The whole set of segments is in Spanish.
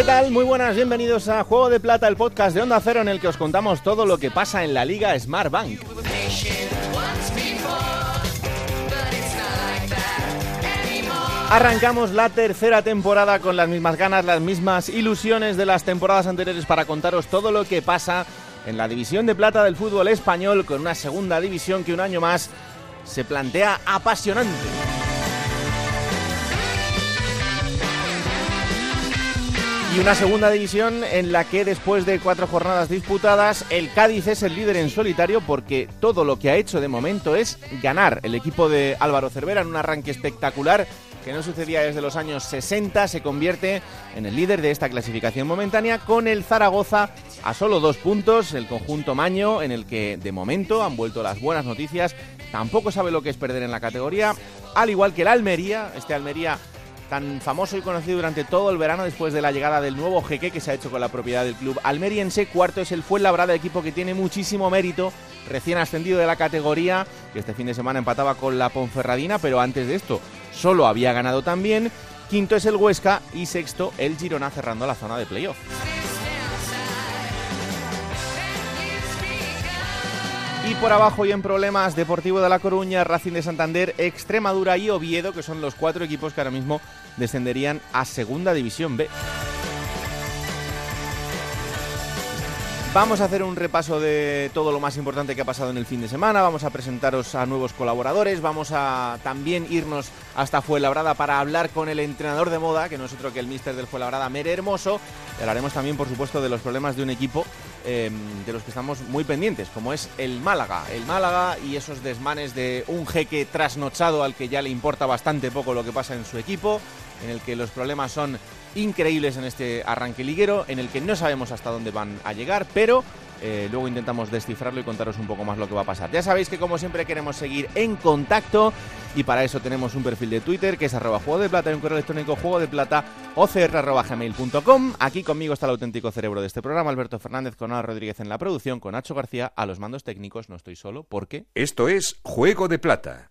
¿Qué tal? Muy buenas, bienvenidos a Juego de Plata, el podcast de Onda Cero en el que os contamos todo lo que pasa en la Liga Smart Bank. Arrancamos la tercera temporada con las mismas ganas, las mismas ilusiones de las temporadas anteriores para contaros todo lo que pasa en la división de plata del fútbol español con una segunda división que un año más se plantea apasionante. Y una segunda división en la que después de cuatro jornadas disputadas, el Cádiz es el líder en solitario porque todo lo que ha hecho de momento es ganar. El equipo de Álvaro Cervera en un arranque espectacular que no sucedía desde los años 60 se convierte en el líder de esta clasificación momentánea con el Zaragoza a solo dos puntos, el conjunto Maño en el que de momento han vuelto las buenas noticias, tampoco sabe lo que es perder en la categoría, al igual que el Almería, este Almería tan famoso y conocido durante todo el verano después de la llegada del nuevo jeque que se ha hecho con la propiedad del club almeriense. Cuarto es el Fuenlabrada, equipo que tiene muchísimo mérito, recién ascendido de la categoría, que este fin de semana empataba con la Ponferradina, pero antes de esto solo había ganado también. Quinto es el Huesca y sexto el Girona cerrando la zona de playoff. Y por abajo y en problemas, Deportivo de La Coruña, Racing de Santander, Extremadura y Oviedo, que son los cuatro equipos que ahora mismo descenderían a Segunda División B. Vamos a hacer un repaso de todo lo más importante que ha pasado en el fin de semana, vamos a presentaros a nuevos colaboradores, vamos a también irnos hasta Fuenlabrada para hablar con el entrenador de moda, que no es otro que el míster del Fuenlabrada, Mere Hermoso. Hablaremos también, por supuesto, de los problemas de un equipo eh, de los que estamos muy pendientes, como es el Málaga. El Málaga y esos desmanes de un jeque trasnochado al que ya le importa bastante poco lo que pasa en su equipo, en el que los problemas son increíbles en este arranque liguero, en el que no sabemos hasta dónde van a llegar, pero eh, luego intentamos descifrarlo y contaros un poco más lo que va a pasar. Ya sabéis que como siempre queremos seguir en contacto y para eso tenemos un perfil de Twitter que es arroba juego de plata y un correo electrónico juego de plata. Aquí conmigo está el auténtico cerebro de este programa, Alberto Fernández, con Ana Rodríguez en la producción, con Nacho García a los mandos técnicos. No estoy solo porque... Esto es Juego de Plata,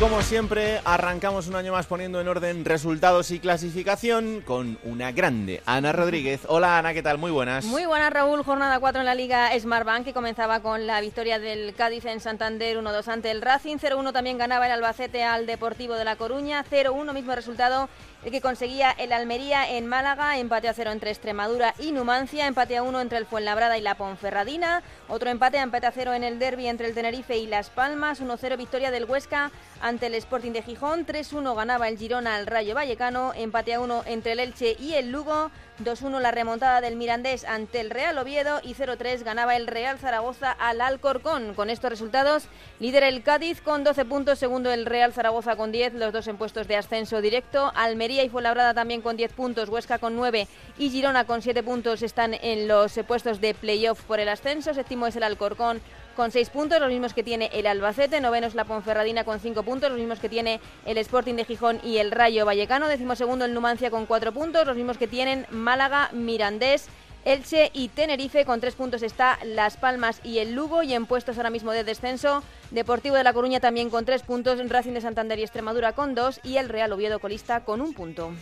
Como siempre, arrancamos un año más poniendo en orden resultados y clasificación con una grande, Ana Rodríguez. Hola Ana, ¿qué tal? Muy buenas. Muy buenas Raúl, jornada 4 en la Liga Smartbank que comenzaba con la victoria del Cádiz en Santander 1-2 ante el Racing, 0-1 también ganaba el Albacete al Deportivo de La Coruña, 0-1 mismo resultado el que conseguía el Almería en Málaga, empate a 0 entre Extremadura y Numancia, empate a 1 entre el Fuenlabrada y la Ponferradina, otro empate, empate a 0 en el derby entre el Tenerife y Las Palmas, 1-0 victoria del Huesca ante el Sporting de Gijón, 3-1 ganaba el Girona al Rayo Vallecano, empate a 1 entre el Elche y el Lugo, 2-1 la remontada del Mirandés ante el Real Oviedo y 0-3 ganaba el Real Zaragoza al Alcorcón. Con estos resultados, líder el Cádiz con 12 puntos, segundo el Real Zaragoza con 10, los dos en puestos de ascenso directo. Almería y Fuenlabrada también con 10 puntos, Huesca con 9 y Girona con 7 puntos están en los puestos de playoff por el ascenso. Séptimo es el Alcorcón con 6 puntos, los mismos que tiene el Albacete, noveno es la Ponferradina con 5 puntos, los mismos que tiene el Sporting de Gijón y el Rayo Vallecano, décimo segundo el Numancia con 4 puntos, los mismos que tienen Málaga, Mirandés, Elche y Tenerife con 3 puntos está Las Palmas y el Lugo y en puestos ahora mismo de descenso Deportivo de La Coruña también con 3 puntos, Racing de Santander y Extremadura con 2 y el Real Oviedo colista con un punto.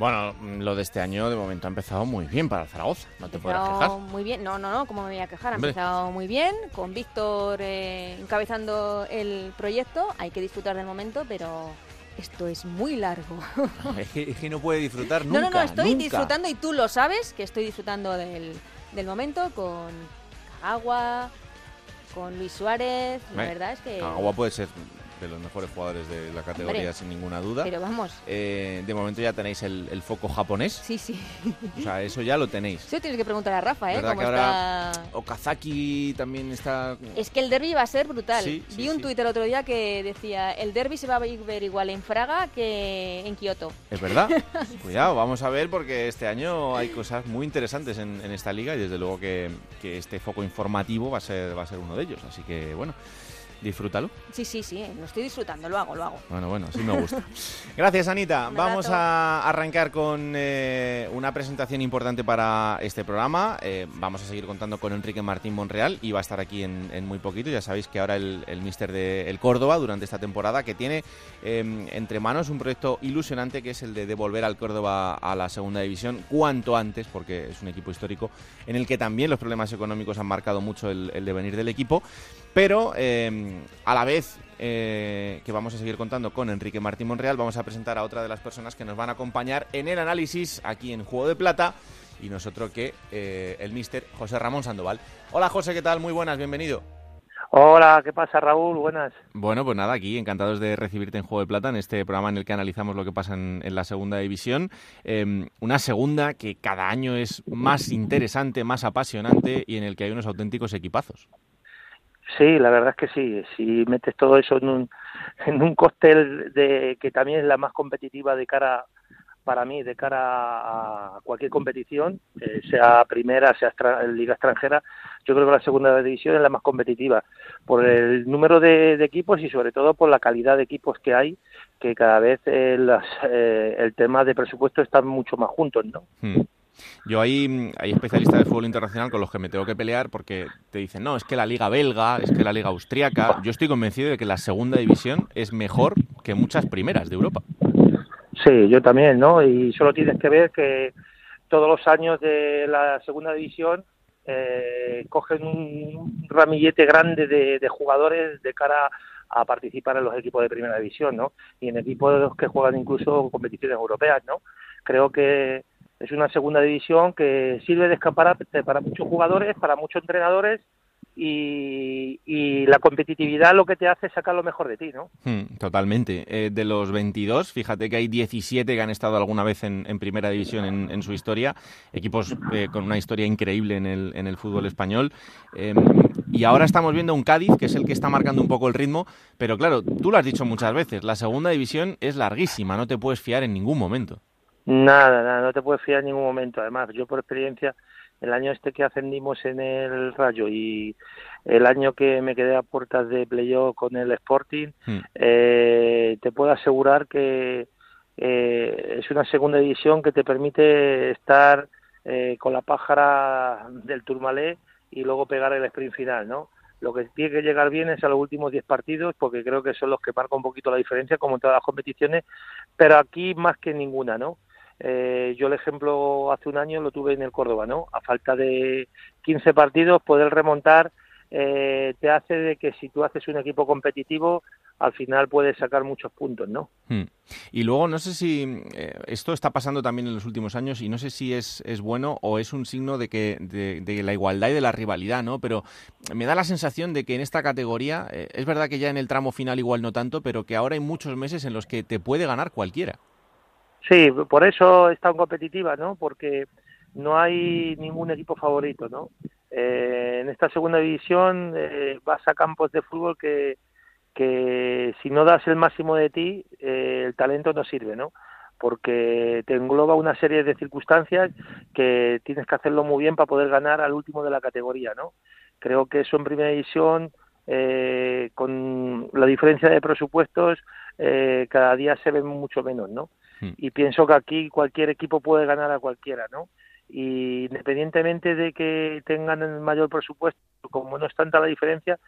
Bueno, lo de este año de momento ha empezado muy bien para el Zaragoza, no te podrás quejar. Muy bien, no, no, no, ¿cómo me voy a quejar? Ha Hombre. empezado muy bien, con Víctor eh, encabezando el proyecto. Hay que disfrutar del momento, pero esto es muy largo. Es que, es que no puede disfrutar nunca. no, no, no, estoy nunca. disfrutando y tú lo sabes, que estoy disfrutando del, del momento con Agua, con Luis Suárez. La verdad es que Agua puede ser de los mejores jugadores de la categoría sin ninguna duda. Pero vamos. Eh, de momento ya tenéis el, foco japonés. Sí, sí. O sea, eso ya lo tenéis. Eso tienes que preguntar a Rafa, ¿eh? ¿Cómo está... Okazaki también está... Es que el derby va a ser brutal. Vi un tuit el otro día que decía, el derby se va a ver igual en Fraga que en Kioto. Es verdad. Cuidado, vamos a ver porque este año hay cosas muy interesantes en, esta liga y desde luego que, que, este foco informativo va a ser va a ser uno de ellos. Así que bueno, disfrútalo. Sí, sí, sí, lo estoy disfrutando, lo hago, lo hago. Bueno, bueno, sí me gusta. Gracias, Anita. Vamos a arrancar con eh, una presentación importante para este programa. Eh, vamos a seguir contando con Enrique Martín Monreal y va a estar aquí en, muy poquito. Ya sabéis que ahora el, el mister de el Córdoba durante esta temporada que tiene em, entre manos un proyecto ilusionante que es el de devolver al Córdoba a la segunda división cuanto antes, porque es un equipo histórico en el que también los problemas económicos han marcado mucho el, el devenir del equipo. Pero em, a la vez eh, que vamos a seguir contando con Enrique Martín Monreal, vamos a presentar a otra de las personas que nos van a acompañar en el análisis aquí en Juego de Plata y nosotros que eh, el mister José Ramón Sandoval. Hola José, ¿qué tal? Muy buenas, bienvenido. Hola, ¿qué pasa Raúl? Buenas. Bueno, pues nada, aquí encantados de recibirte en Juego de Plata, en este programa en el que analizamos lo que pasa en, la segunda división. Em, una segunda que cada año es más interesante, más apasionante y en el que hay unos auténticos equipazos. Sí, la verdad es que sí. Si metes todo eso en un, en un cóctel de que también es la más competitiva de cara para mí de cara a cualquier competición, eh, sea primera, sea liga extranjera, yo creo que la segunda división es la más competitiva por el número de, equipos y sobre todo por la calidad de equipos que hay, que cada vez eh, eh, el tema de presupuesto está mucho más juntos, ¿no? Hmm. Yo hay, hay especialistas de fútbol internacional con los que me tengo que pelear porque te dicen, no, es que la liga belga, es que la liga austriaca. Yo estoy convencido de que la segunda división es mejor que muchas primeras de Europa. Sí, yo también, ¿no? Y solo tienes que ver que todos los años de la segunda división eh, cogen un ramillete grande de, de, jugadores de cara a participar en los equipos de primera división, ¿no? Y en equipos que juegan incluso competiciones europeas, ¿no? Creo que es una segunda división que sirve de escaparate para muchos jugadores, para muchos entrenadores y, la competitividad lo que te hace es sacar lo mejor de ti, ¿no? Hmm, totalmente. Eh, de los 22, fíjate que hay 17 que han estado alguna vez en, primera división en, su historia, equipos eh, con una historia increíble en el, fútbol español. Em, y ahora estamos viendo un Cádiz que es el que está marcando un poco el ritmo, pero claro, tú lo has dicho muchas veces, la segunda división es larguísima, no te puedes fiar en ningún momento. Nada, nada, no te puedes fiar en ningún momento. Además, yo por experiencia, el año este que ascendimos en el Rayo y el año que me quedé a puertas de playoff con el Sporting, hmm. eh, te puedo asegurar que eh, es una segunda división que te permite estar eh, con la pájara del Turmalé y luego pegar el sprint final, ¿no? Lo que tiene que llegar bien es a los últimos 10 partidos, porque creo que son los que marcan un poquito la diferencia, como en todas las competiciones, pero aquí más que ninguna, ¿no? Eh, yo el ejemplo hace un año lo tuve en el Córdoba, ¿no? A falta de 15 partidos, poder remontar eh, te hace de que si tú haces un equipo competitivo, al final puedes sacar muchos puntos, ¿no? Hmm. Y luego, no sé si eh, esto está pasando también en los últimos años y no sé si es, es bueno o es un signo de que de, la igualdad y de la rivalidad, ¿no? Pero me da la sensación de que en esta categoría, es verdad que ya en el tramo final igual no tanto, pero que ahora hay muchos meses en los que te puede ganar cualquiera. Sí, por eso es tan competitiva, ¿no? Porque no hay ningún equipo favorito, ¿no? Eh, en esta segunda división eh, vas a campos de fútbol que, que si no das el máximo de ti, eh, el talento no sirve, ¿no? Porque te engloba una serie de circunstancias que tienes que hacerlo muy bien para poder ganar al último de la categoría, ¿no? Creo que eso en primera división, eh, con la diferencia de presupuestos, eh, cada día se ve mucho menos, ¿no? Hmm. Y pienso que aquí cualquier equipo puede ganar a cualquiera, ¿no? Y independientemente de que tengan el mayor presupuesto, como no es tanta la diferencia,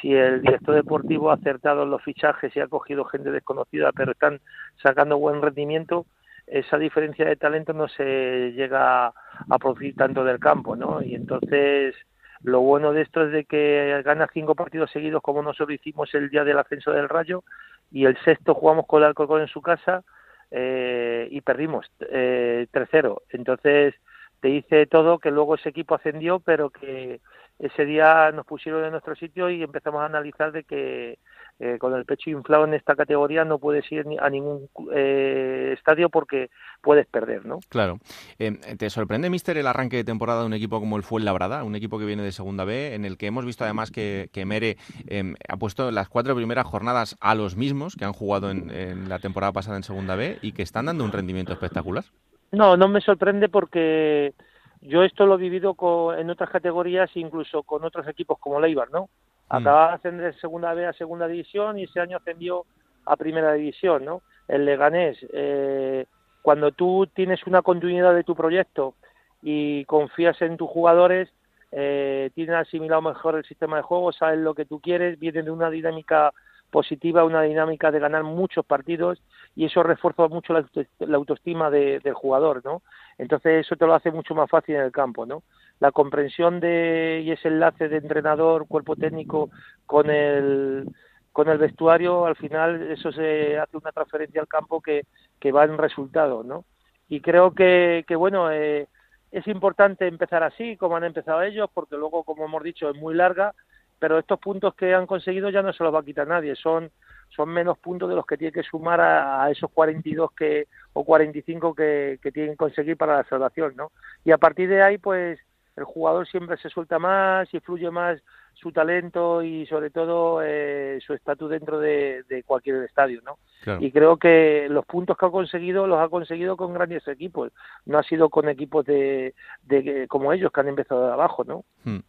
si el director deportivo ha acertado en los fichajes y ha cogido gente desconocida, pero están sacando buen rendimiento, esa diferencia de talento no se llega a producir tanto del campo, ¿no? Y entonces lo bueno de esto es de que gana cinco partidos seguidos como nosotros hicimos el día del ascenso del Rayo y el sexto jugamos con el Alcorcón en su casa eh, y perdimos eh, tercero. Entonces te dice todo que luego ese equipo ascendió, pero que ese día nos pusieron en nuestro sitio y empezamos a analizar de que eh, con el pecho inflado en esta categoría no puedes ir a ningún eh, estadio porque puedes perder, ¿no? Claro. Eh, ¿Te sorprende, Mister, el arranque de temporada de un equipo como el Fuenlabrada, un equipo que viene de Segunda B, en el que hemos visto además que, Mere em, ha puesto las cuatro primeras jornadas a los mismos que han jugado en, la temporada pasada en Segunda B y que están dando un rendimiento espectacular? No, no me sorprende porque yo esto lo he vivido en otras categorías, incluso con otros equipos como Leibar, ¿no? Mm. Acababa de ascender de segunda B a segunda división y ese año ascendió a primera división, ¿no? El Leganés, eh, cuando tú tienes una continuidad de tu proyecto y confías en tus jugadores, eh, tienen asimilado mejor el sistema de juego, saben lo que tú quieres, vienen de una dinámica positiva, una dinámica de ganar muchos partidos y eso refuerza mucho la, autoestima del jugador, ¿no? Entonces eso te lo hace mucho más fácil en el campo, ¿no? La comprensión de y ese enlace de entrenador, cuerpo técnico con el con el vestuario, al final eso se hace una transferencia al campo que, que va en resultados, ¿no? Y creo que, que bueno, eh, es importante empezar así, como han empezado ellos, porque luego, como hemos dicho, es muy larga pero estos puntos que han conseguido ya no se los va a quitar nadie, son, son menos puntos de los que tiene que sumar a, esos 42 que, o 45 que, que tienen que conseguir para la salvación, ¿no? Y a partir de ahí, pues el jugador siempre se suelta más y fluye más su talento y sobre todo eh, su estatus dentro de, cualquier estadio, ¿no? Y creo que los puntos que ha conseguido los ha conseguido con grandes equipos, no ha sido con equipos de, de como ellos que han empezado de abajo, ¿no? Hmm.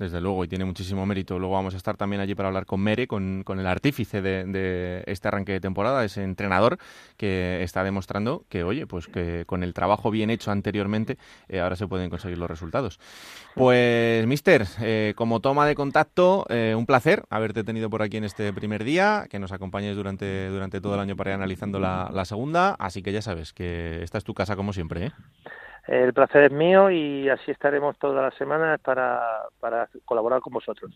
Desde luego, y tiene muchísimo mérito. Luego vamos a estar también allí para hablar con Mere, con, el artífice de, este arranque de temporada, ese entrenador que está demostrando que, oye, pues que con el trabajo bien hecho anteriormente, eh, ahora se pueden conseguir los resultados. Pues, mister, eh, como toma de contacto, eh, un placer haberte tenido por aquí en este primer día, que nos acompañes durante, durante todo el año para ir analizando la, la segunda, así que ya sabes que esta es tu casa como siempre, ¿eh? El placer es mío y así estaremos todas las semanas para, para colaborar con vosotros.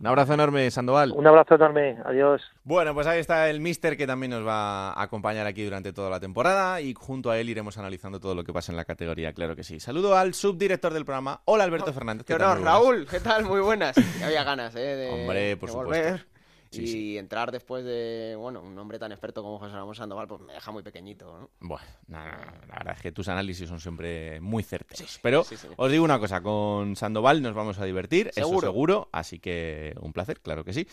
Un abrazo enorme, Sandoval. Un abrazo enorme, adiós. Bueno, pues ahí está el Mister que también nos va a acompañar aquí durante toda la temporada y junto a él iremos analizando todo lo que pasa en la categoría, claro que sí. Saludo al subdirector del programa. Hola, Alberto Fernández. ¿Qué, tal, Raúl, ¿qué tal? Muy buenas. Había ganas, ¿eh? De, Hombre, por supuesto y entrar después de, bueno, un hombre tan experto como José Ramón Sandoval, pues me deja muy pequeñito, ¿no? Bueno, la verdad es que tus análisis son siempre muy certeros. Pero os digo una cosa, con Sandoval nos vamos a divertir, ¿Seguro? eso seguro, así que un placer, claro que sí.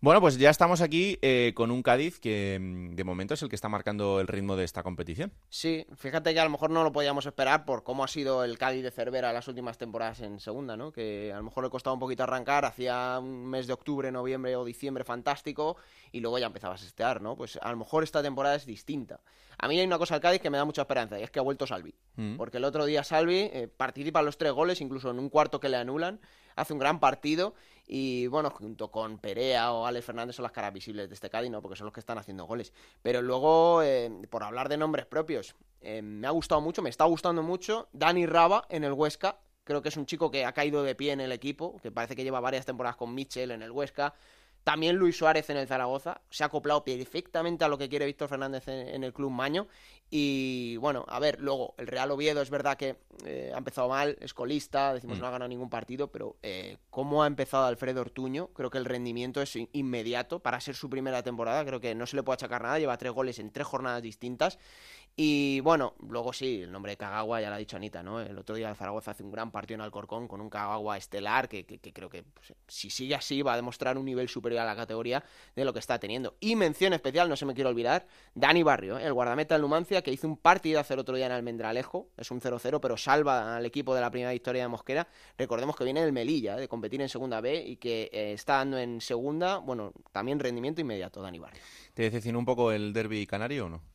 Bueno, pues ya estamos aquí eh, con un Cádiz que mm, de momento es el que está marcando el ritmo de esta competición. Sí, fíjate que a lo mejor no lo podíamos esperar por cómo ha sido el Cádiz de Cervera las últimas temporadas en segunda, ¿no? Que a lo mejor le costaba un poquito arrancar, hacía un mes de octubre, noviembre o diciembre fantástico y luego ya empezaba a estear, ¿no? Pues a lo mejor esta temporada es distinta. A mí hay una cosa al Cádiz que me da mucha esperanza y es que ha vuelto Salvi. Mm. Porque el otro día Salvi eh, participa en los tres goles, incluso en un cuarto que le anulan, hace un gran partido y bueno, junto con Perea o Alex Fernández son las caras visibles de este Cádiz, ¿no? Porque son los que están haciendo goles. Pero luego, eh, por hablar de nombres propios, eh, me ha gustado mucho, me está gustando mucho Dani Raba en el Huesca, Creo que es un chico que ha caído de pie en el equipo, que parece que lleva varias temporadas con Mitchell en el Huesca. También Luis Suárez en el Zaragoza. Se ha acoplado perfectamente a lo que quiere Víctor Fernández en, el club Maño. Y bueno, a ver, luego el Real Oviedo es verdad que eh, ha empezado mal, es colista, decimos mm. no ha ganado ningún partido, pero eh, cómo ha empezado Alfredo Ortuño, creo que el rendimiento es inmediato para ser su primera temporada. Creo que no se le puede achacar nada, lleva tres goles en tres jornadas distintas. Y bueno, luego sí, el nombre de Kagawa ya lo ha dicho Anita, ¿no? El otro día el Zaragoza hace un gran partido en Alcorcón con un Kagawa estelar que, creo que pues, si sigue así va a demostrar un nivel superior a la categoría de lo que está teniendo. Y mención especial, no se me quiere olvidar, Dani Barrio, ¿eh? el guardameta del Numancia que hizo un partido hace el otro día en Almendralejo, es un 0-0, pero salva al equipo de la primera victoria de Mosquera. Recordemos que viene del Melilla, ¿eh? de competir en segunda B y que eh, está dando en segunda, bueno, también rendimiento inmediato, Dani Barrio. ¿Te decepcionó un poco el derby canario o no?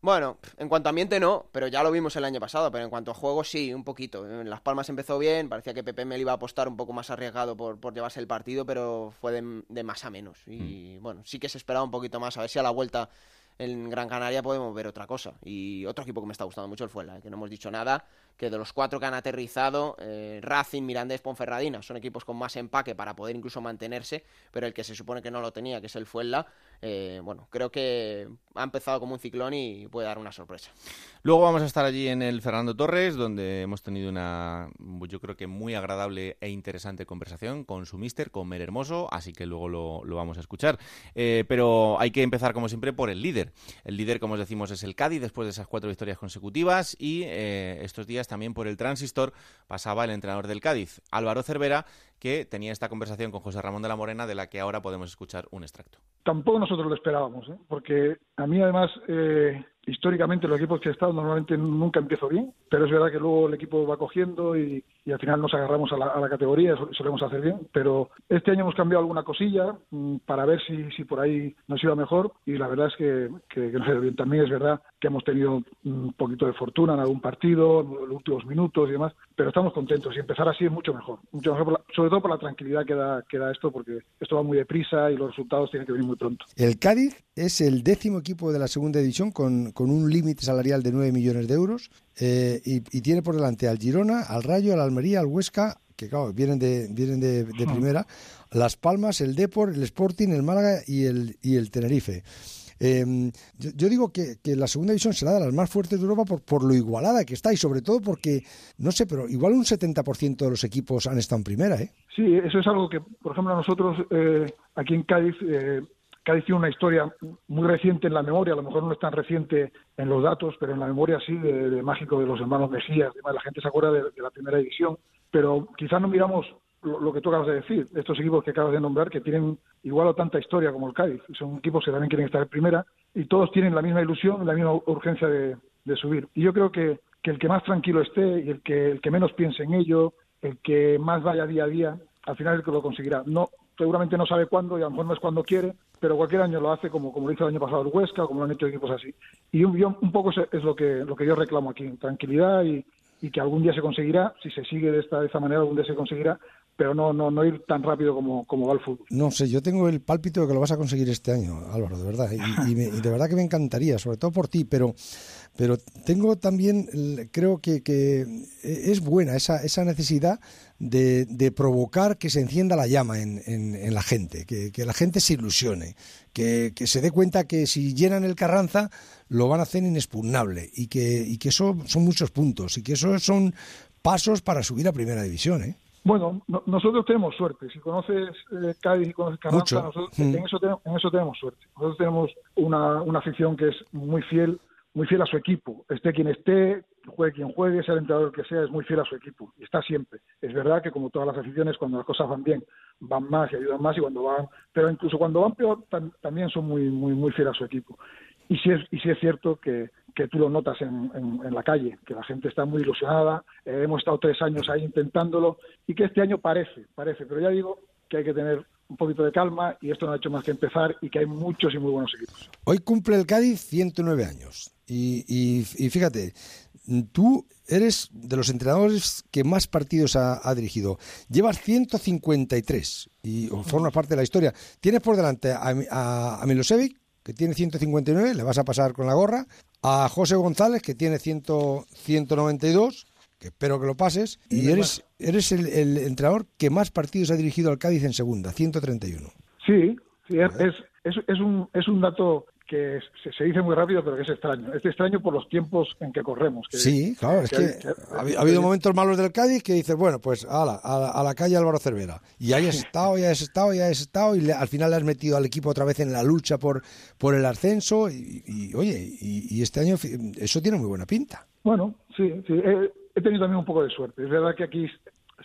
Bueno, en cuanto a ambiente no, pero ya lo vimos el año pasado, pero en cuanto a juego sí, un poquito. En Las Palmas empezó bien, parecía que Pepe me iba a apostar un poco más arriesgado por, por llevarse el partido, pero fue de, más a menos. Y mm. bueno, sí que se esperaba un poquito más, a ver si a la vuelta en Gran Canaria podemos ver otra cosa. Y otro equipo que me está gustando mucho el Fuela, ¿eh? que no hemos dicho nada, que de los cuatro que han aterrizado, eh, Racing, Mirandés, Ponferradina, son equipos con más empaque para poder incluso mantenerse, pero el que se supone que no lo tenía, que es el Fuela, eh, bueno, creo que ha empezado como un ciclón y puede dar una sorpresa. Luego vamos a estar allí en el Fernando Torres, donde hemos tenido una, yo creo que muy agradable e interesante conversación con su mister, con Mer Hermoso, así que luego lo, vamos a escuchar. Eh, pero hay que empezar, como siempre, por el líder. El líder, como os decimos, es el Cádiz, después de esas cuatro victorias consecutivas, y estos días también por el Transistor pasaba el entrenador del Cádiz, Álvaro Cervera, que tenía esta conversación con José Ramón de la Morena, de la que ahora podemos escuchar un extracto. Tampoco nosotros lo esperábamos, ¿eh? porque a mí además eh, históricamente los equipos que he estado normalmente nunca empiezo bien, pero es verdad que luego el equipo va cogiendo y, al final nos agarramos a la, categoría, eso solemos hacer bien, pero este año hemos cambiado alguna cosilla mm, para ver si, si por ahí nos iba mejor y la verdad es que, que, que nos bien. También es verdad que hemos tenido un poquito de fortuna en algún partido, en los últimos minutos y demás, pero estamos contentos y empezar así es mucho mejor, mucho mejor todo por la tranquilidad que da, que da esto, porque esto va muy deprisa y los resultados tienen que venir muy pronto. El Cádiz es el décimo equipo de la segunda división con, con un límite salarial de 9 millones de euros eh, y, tiene por delante al Girona, al Rayo, al Almería, al Huesca, que claro, vienen de, vienen de, primera, Las Palmas, el Depor, el Sporting, el Málaga y el, y el Tenerife. Em, yo, digo que, la segunda división será de las más fuertes de Europa por, por lo igualada que está y sobre todo porque, no sé, pero igual un 70% de los equipos han estado en primera, ¿eh? Sí, eso es algo que, por ejemplo, nosotros eh, aquí en Cádiz eh, Cádiz tiene una historia muy reciente en la memoria, a lo mejor no es tan reciente en los datos, pero en la memoria sí, de, mágico de los hermanos Mejías, la gente se acuerda de, la primera edición, pero quizás no miramos lo, que tú acabas de decir, estos equipos que acabas de nombrar, que tienen igual o tanta historia como el Cádiz, son equipos que también quieren estar en primera, y todos tienen la misma ilusión, la misma urgencia de, subir. Y yo creo que, el que más tranquilo esté y el que, el que menos piense en ello, el que más vaya día a día, al final el que lo conseguirá. No, seguramente no sabe cuándo y a lo mejor no es cuando quiere, pero cualquier año lo hace como, como lo hizo el año pasado el Huesca, como lo han hecho equipos así. Y un, un poco es lo que, lo que yo reclamo aquí, tranquilidad y, y que algún día se conseguirá, si se sigue de esta, de esta manera, algún día se conseguirá, pero no, no, no ir tan rápido como, como va el fútbol. No sé, yo tengo el pálpito de que lo vas a conseguir este año, Álvaro, de verdad. Y, de verdad que me encantaría, sobre todo por ti, pero, pero tengo también, creo que, que es buena esa, esa necesidad de, de, provocar que se encienda la llama en, en, la gente, que, que, la gente se ilusione, que, que, se dé cuenta que si llenan el Carranza lo van a hacer inexpugnable y que, y que eso son muchos puntos y que eso son pasos para subir a Primera División, ¿eh? Bueno, nosotros tenemos suerte. Si conoces eh, Cádiz y conoces Carranza, nosotros, en, eso tenemos, en eso tenemos suerte. Nosotros tenemos una, una afición que es muy fiel, muy fiel a su equipo. Esté quien esté, juegue quien juegue, sea el entrenador que sea, es muy fiel a su equipo. Y está siempre. Es verdad que como todas las aficiones, cuando las cosas van bien, van más y ayudan más y cuando van, pero incluso cuando van peor, también son muy, muy, muy fieles a su equipo. Y sí es, y sí es cierto que, que tú lo notas en, en, la calle, que la gente está muy ilusionada, eh, hemos estado tres años ahí intentándolo y que este año parece, parece, pero ya digo que hay que tener un poquito de calma y esto no ha hecho más que empezar y que hay muchos y muy buenos equipos. Hoy cumple el Cádiz 109 años y, y, fíjate, tú eres de los entrenadores que más partidos ha, dirigido. Llevas 153 y formas parte de la historia. Tienes por delante a, a, a Milosevic, que tiene 159, le vas a pasar con la gorra. A José González, que tiene 100, 192, que espero que lo pases. Y eres, eres el, entrenador que más partidos ha dirigido al Cádiz en segunda, 131. Sí, sí es, es, es, un, es un dato que se, dice muy rápido, pero que es extraño. Es extraño por los tiempos en que corremos. sí, claro, es que, ha, habido momentos malos del Cádiz que dices, bueno, pues ala, a, la calle Álvaro Cervera. Y ahí has estado, ya has estado, ya has estado, y al final le has metido al equipo otra vez en la lucha por, por el ascenso. Y, oye, y, este año eso tiene muy buena pinta. Bueno, sí, sí. He, he tenido también un poco de suerte. Es verdad que aquí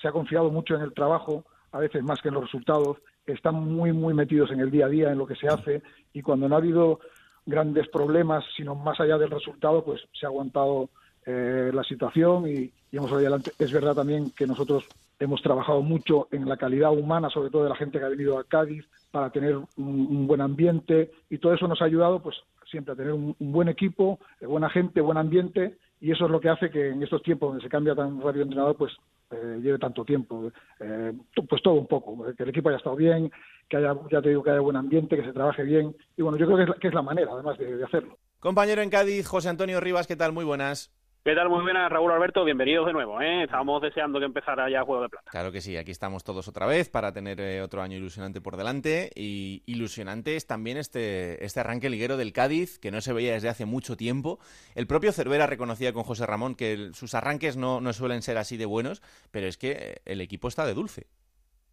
se ha confiado mucho en el trabajo, a veces más que en los resultados están muy, muy metidos en el día a día, en lo que se hace, y cuando no ha habido grandes problemas, sino más allá del resultado, pues se ha aguantado eh, la situación y, y hemos adelante. Es verdad también que nosotros hemos trabajado mucho en la calidad humana, sobre todo de la gente que ha venido a Cádiz, para tener un, buen ambiente y todo eso nos ha ayudado, pues siempre a tener un, buen equipo, buena gente, buen ambiente y eso es lo que hace que en estos tiempos donde se cambia tan rápido entrenador, pues eh, lleve tanto tiempo. Eh, pues todo un poco, que el equipo haya estado bien, que haya, ya te digo, que haya buen ambiente, que se trabaje bien. Y bueno, yo creo que es la, que es la manera, además, de, hacerlo. Compañero en Cádiz, José Antonio Rivas, ¿qué tal? Muy buenas. ¿Qué tal? Muy buenas, Raúl Alberto. Bienvenidos de nuevo. ¿eh? Estábamos deseando que empezara ya Juego de Plata. Claro que sí, aquí estamos todos otra vez para tener eh, otro año ilusionante por delante. Y ilusionante es también este, este arranque liguero del Cádiz, que no se veía desde hace mucho tiempo. El propio Cervera reconocía con José Ramón que sus arranques no, no suelen ser así de buenos, pero es que eh, el equipo está de dulce.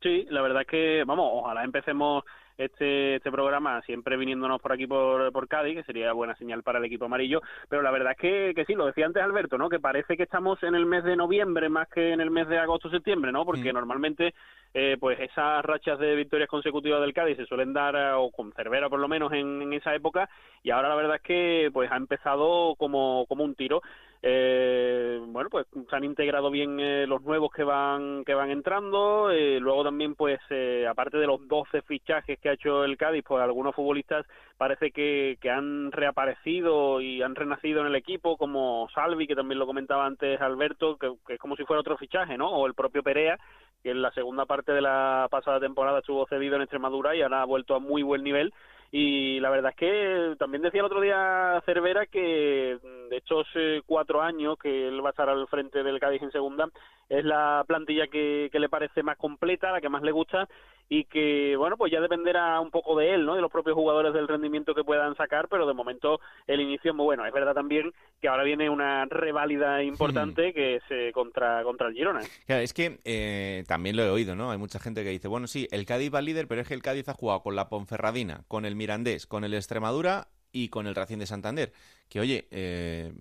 Sí, la verdad es que, vamos, ojalá empecemos este, este programa siempre viniéndonos por aquí por, por Cádiz, que sería buena señal para el equipo amarillo, pero la verdad es que, que sí, lo decía antes Alberto, ¿no? Que parece que estamos en el mes de noviembre más que en el mes de agosto-septiembre, ¿no? Porque normalmente eh, pues esas rachas de victorias consecutivas del Cádiz se suelen dar, eh, o con Cervera por lo menos, en, en, esa época, y ahora la verdad es que pues ha empezado como, como un tiro. Eh, bueno, pues se han integrado bien eh, los nuevos que van que van entrando, eh, luego también pues eh, aparte de los 12 fichajes que ha hecho el Cádiz, pues algunos futbolistas parece que, que han reaparecido y han renacido en el equipo, como Salvi, que también lo comentaba antes Alberto, que, que es como si fuera otro fichaje, ¿no? O el propio Perea, que en la segunda parte de la pasada temporada estuvo cedido en Extremadura y ahora ha vuelto a muy buen nivel y la verdad es que también decía el otro día Cervera que de estos eh, cuatro años que él va a estar al frente del Cádiz en segunda es la plantilla que, que le parece más completa, la que más le gusta y que, bueno, pues ya dependerá un poco de él, ¿no? De los propios jugadores del rendimiento que puedan sacar, pero de momento el inicio es muy bueno. Es verdad también que ahora viene una reválida importante que es eh, contra, contra el Girona. Claro, es que eh, también lo he oído, ¿no? Hay mucha gente que dice, bueno, sí, el Cádiz va líder, pero es que el Cádiz ha jugado con la Ponferradina, con el Mirandés, con el Extremadura y con el Racing de Santander. Que, oye, eh,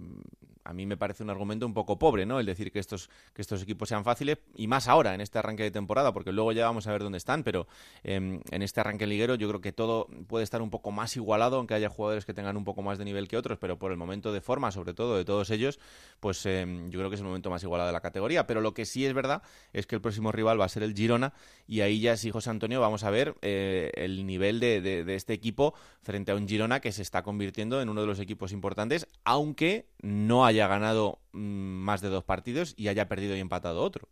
a mí me parece un argumento un poco pobre, ¿no? El decir que estos, que estos equipos sean fáciles, y más ahora, en este arranque de temporada, porque luego ya vamos a ver dónde están, pero eh, en este arranque liguero yo creo que todo puede estar un poco más igualado, aunque haya jugadores que tengan un poco más de nivel que otros, pero por el momento de forma, sobre todo, de todos ellos, pues eh, yo creo que es el momento más igualado de la categoría. Pero lo que sí es verdad es que el próximo rival va a ser el Girona, y ahí ya sí, José Antonio, vamos a ver eh, el nivel de, de este equipo frente a un Girona que se está convirtiendo en uno de los equipos importantes, aunque no haya ganado más de dos partidos y haya perdido y empatado otro.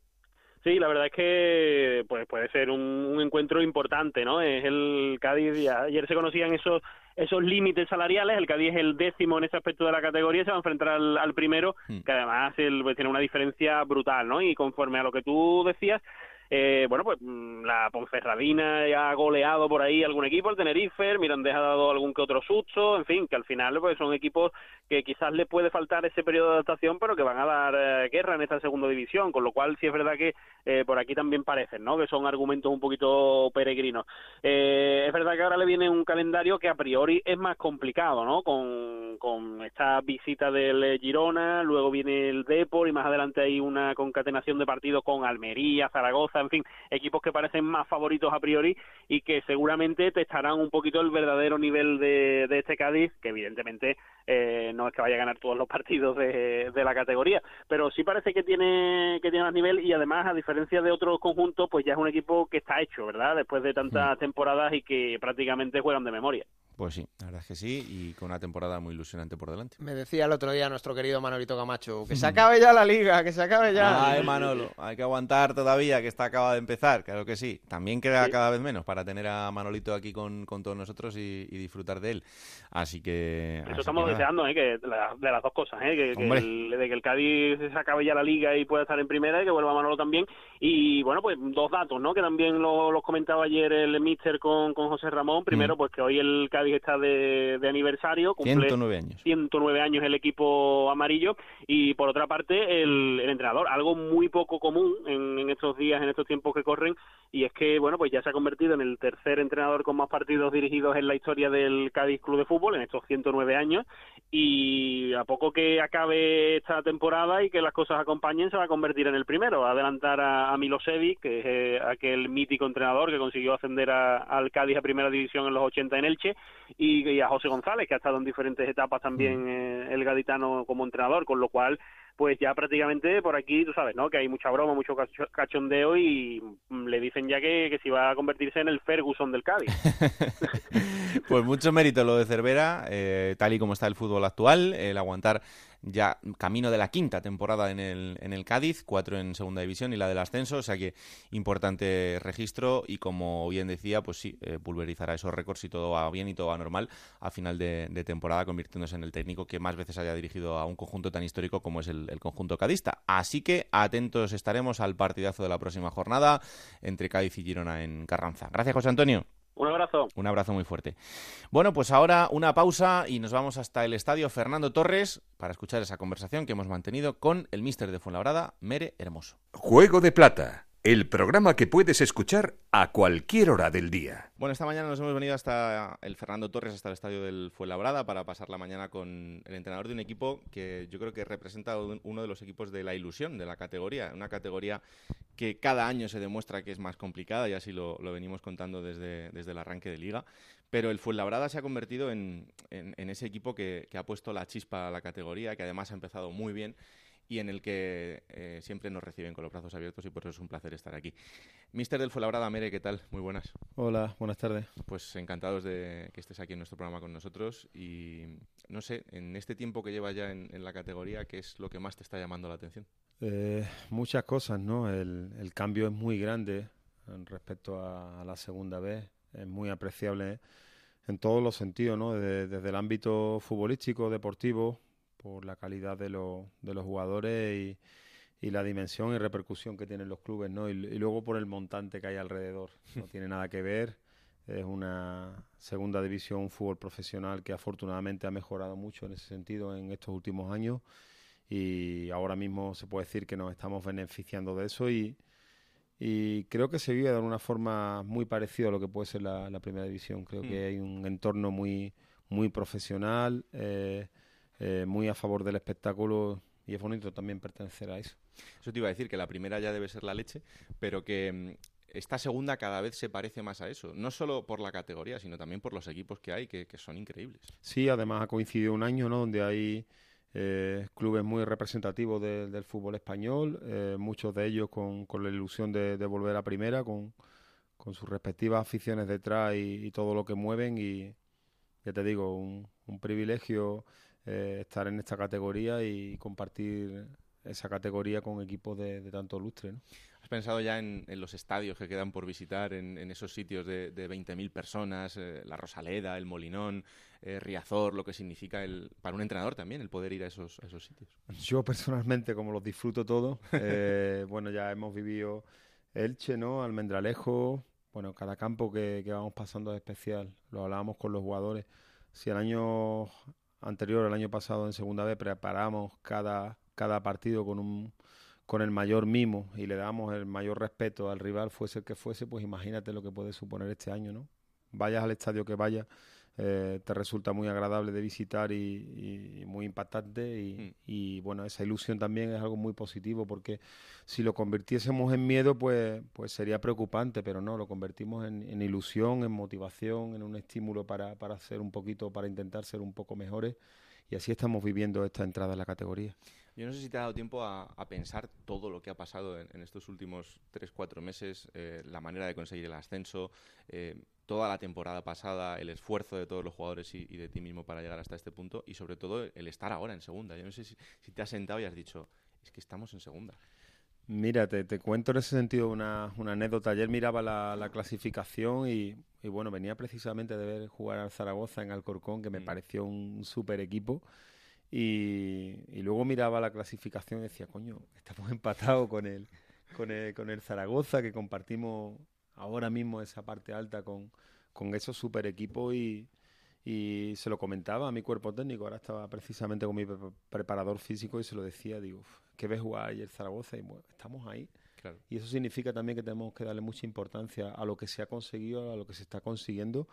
Sí, la verdad es que pues puede ser un, un encuentro importante, ¿no? Es el Cádiz, ayer se conocían esos esos límites salariales, el Cádiz es el décimo en ese aspecto de la categoría, se va a enfrentar al, al primero, mm. que además el, pues, tiene una diferencia brutal, ¿no? Y conforme a lo que tú decías, eh, bueno, pues la Ponferradina ya ha goleado por ahí algún equipo, el Tenerife, el Mirandés ha dado algún que otro susto, en fin, que al final pues son equipos que quizás le puede faltar ese periodo de adaptación, pero que van a dar eh, guerra en esta segunda división, con lo cual sí es verdad que eh, por aquí también parecen, ¿no? Que son argumentos un poquito peregrinos. Eh, es verdad que ahora le viene un calendario que a priori es más complicado, ¿no? Con, con esta visita del Girona, luego viene el Depor y más adelante hay una concatenación de partidos con Almería, Zaragoza, en fin, equipos que parecen más favoritos a priori y que seguramente testarán un poquito el verdadero nivel de, de este Cádiz, que evidentemente eh, no es que vaya a ganar todos los partidos de, de, la categoría, pero sí parece que tiene que tiene más nivel y además a diferencia de otros conjuntos, pues ya es un equipo que está hecho, ¿verdad? Después de tantas temporadas y que prácticamente juegan de memoria. Pues sí, la verdad es que sí, y con una temporada muy ilusionante por delante. Me decía el otro día nuestro querido Manolito Camacho, que se acabe ya la liga, que se acabe ya. Ay, Manolo, hay que aguantar todavía, que está acaba de empezar, claro que sí. También queda sí. cada vez menos para tener a Manolito aquí con, con todos nosotros y, y, disfrutar de él. Así que... Eso así estamos que deseando, ¿eh? Que de, la, de, las dos cosas, ¿eh? Que, que el, de que el Cádiz se acabe ya la liga y pueda estar en primera y que vuelva Manolo también. Y bueno, pues dos datos, ¿no? Que también los lo comentaba ayer el Mister con, con José Ramón. Primero, mm. pues que hoy el Cádiz está de de, aniversario. Cumple 109 años. 109 años el equipo amarillo. Y por otra parte, el, el entrenador. Algo muy poco común en, en, estos días, en estos tiempos que corren. Y es que, bueno, pues ya se ha convertido en el tercer entrenador con más partidos dirigidos en la historia del Cádiz Club de Fútbol en estos 109 años. Y a poco que acabe esta temporada y que las cosas acompañen, se va a convertir en el primero. Va a adelantar a, a Milosevic, que es eh, aquel mítico entrenador que consiguió ascender a, al Cádiz a primera división en los 80 en Elche. Y, y a José González, que ha estado en diferentes etapas también mm. eh, el gaditano como entrenador, con lo cual, pues ya prácticamente por aquí, tú sabes, ¿no? Que hay mucha broma, mucho cachondeo y le dicen ya que, que si va a convertirse en el Ferguson del Cádiz. pues mucho mérito lo de Cervera, eh, tal y como está el fútbol actual, el aguantar ya camino de la quinta temporada en el, en el Cádiz, cuatro en segunda división y la del ascenso, o sea que importante registro y como bien decía, pues sí, eh, pulverizará esos récords si todo va bien y todo va normal a final de, temporada, convirtiéndose en el técnico que más veces haya dirigido a un conjunto tan histórico como es el, el conjunto cadista. Así que atentos estaremos al partidazo de la próxima jornada entre Cádiz y Girona en Carranza. Gracias, José Antonio. Un abrazo. Un abrazo muy fuerte. Bueno, pues ahora una pausa y nos vamos hasta el estadio Fernando Torres para escuchar esa conversación que hemos mantenido con el míster de Fuenlabrada, Mere Hermoso. Juego de Plata, el programa que puedes escuchar a cualquier hora del día. Bueno, esta mañana nos hemos venido hasta el Fernando Torres, hasta el estadio del Fuenlabrada, para pasar la mañana con el entrenador de un equipo que yo creo que representa un- uno de los equipos de la ilusión de la categoría, una categoría que cada año se demuestra que es más complicada y así lo, venimos contando desde, desde el arranque de liga. Pero el Fuenlabrada se ha convertido en, en- ese equipo que ha puesto la chispa a la categoría, que además ha empezado muy bien y en el que eh, siempre nos reciben con los brazos abiertos y por eso es un placer estar aquí. Mister del Fuenlabrada, Mere, ¿qué tal? Muy buenas. Hola, buenas tardes. Pues encantados de que estés aquí en nuestro programa con nosotros y no sé, en este tiempo que llevas ya en, en la categoría, ¿qué es lo que más te está llamando la atención? Eh, muchas cosas, ¿no? El, el cambio es muy grande respecto a, a la segunda vez, es muy apreciable en todos los sentidos, ¿no? Desde, desde el ámbito futbolístico, deportivo, por la calidad de, los de los jugadores y, y la dimensión y repercusión que tienen los clubes, ¿no? Y, y luego por el montante que hay alrededor. No tiene nada que ver. Es una segunda división, un fútbol profesional que afortunadamente ha mejorado mucho en ese sentido en estos últimos años y ahora mismo se puede decir que nos estamos beneficiando de eso y, y creo que se vive de una forma muy parecida a lo que puede ser la, la primera división. Creo Mm. que hay un entorno muy, muy profesional, eh, eh, muy a favor del espectáculo y es bonito también pertenecer a eso. Eso te iba a decir, que la primera ya debe ser la leche, pero que mm, esta segunda cada vez se parece más a eso, no solo por la categoría, sino también por los equipos que hay, que, que son increíbles. Sí, además ha coincidido un año ¿no? donde hay eh, clubes muy representativos de- del fútbol español, eh, muchos de ellos con, con la ilusión de, de volver a primera, con, con sus respectivas aficiones detrás y, y todo lo que mueven. Y ya te digo, un, un privilegio eh, estar en esta categoría y compartir esa categoría con equipos de, de tanto lustre. ¿no? ¿Has pensado ya en, en los estadios que quedan por visitar, en, en esos sitios de, de 20.000 personas, eh, la Rosaleda, el Molinón, eh, Riazor, lo que significa el, para un entrenador también el poder ir a esos, a esos sitios? Yo personalmente, como los disfruto todos, eh, bueno, ya hemos vivido Elche, ¿no? Almendralejo, bueno, cada campo que, que vamos pasando es especial. Lo hablábamos con los jugadores. Si el año anterior, el año pasado en segunda vez, preparamos cada, cada partido con un con el mayor mimo y le damos el mayor respeto al rival, fuese el que fuese, pues imagínate lo que puede suponer este año, ¿no? Vayas al estadio que vayas, eh, te resulta muy agradable de visitar y, y muy impactante y, Mm. y, bueno, esa ilusión también es algo muy positivo porque si lo convirtiésemos en miedo pues, pues sería preocupante, pero no, lo convertimos en, en ilusión, en motivación, en un estímulo para, para hacer un poquito, para intentar ser un poco mejores y así estamos viviendo esta entrada en la categoría. Yo no sé si te ha dado tiempo a, a pensar todo lo que ha pasado en, en estos últimos 3-4 meses, eh, la manera de conseguir el ascenso, eh, toda la temporada pasada, el esfuerzo de todos los jugadores y, y de ti mismo para llegar hasta este punto y sobre todo el estar ahora en segunda. Yo no sé si, si te has sentado y has dicho, es que estamos en segunda. Mira, te, te cuento en ese sentido una, una anécdota. Ayer miraba la, la clasificación y, y, bueno, venía precisamente de ver jugar al Zaragoza en Alcorcón, que me Mm. pareció un súper equipo. Y, y luego miraba la clasificación y decía, coño, estamos empatados con el, con el, con el Zaragoza, que compartimos ahora mismo esa parte alta con, con esos super equipos y, y se lo comentaba a mi cuerpo técnico. Ahora estaba precisamente con mi pre- preparador físico y se lo decía, digo, "Uf, ¿qué ves jugar ayer Zaragoza? Y bueno, estamos ahí. Claro. Y eso significa también que tenemos que darle mucha importancia a lo que se ha conseguido, a lo que se está consiguiendo.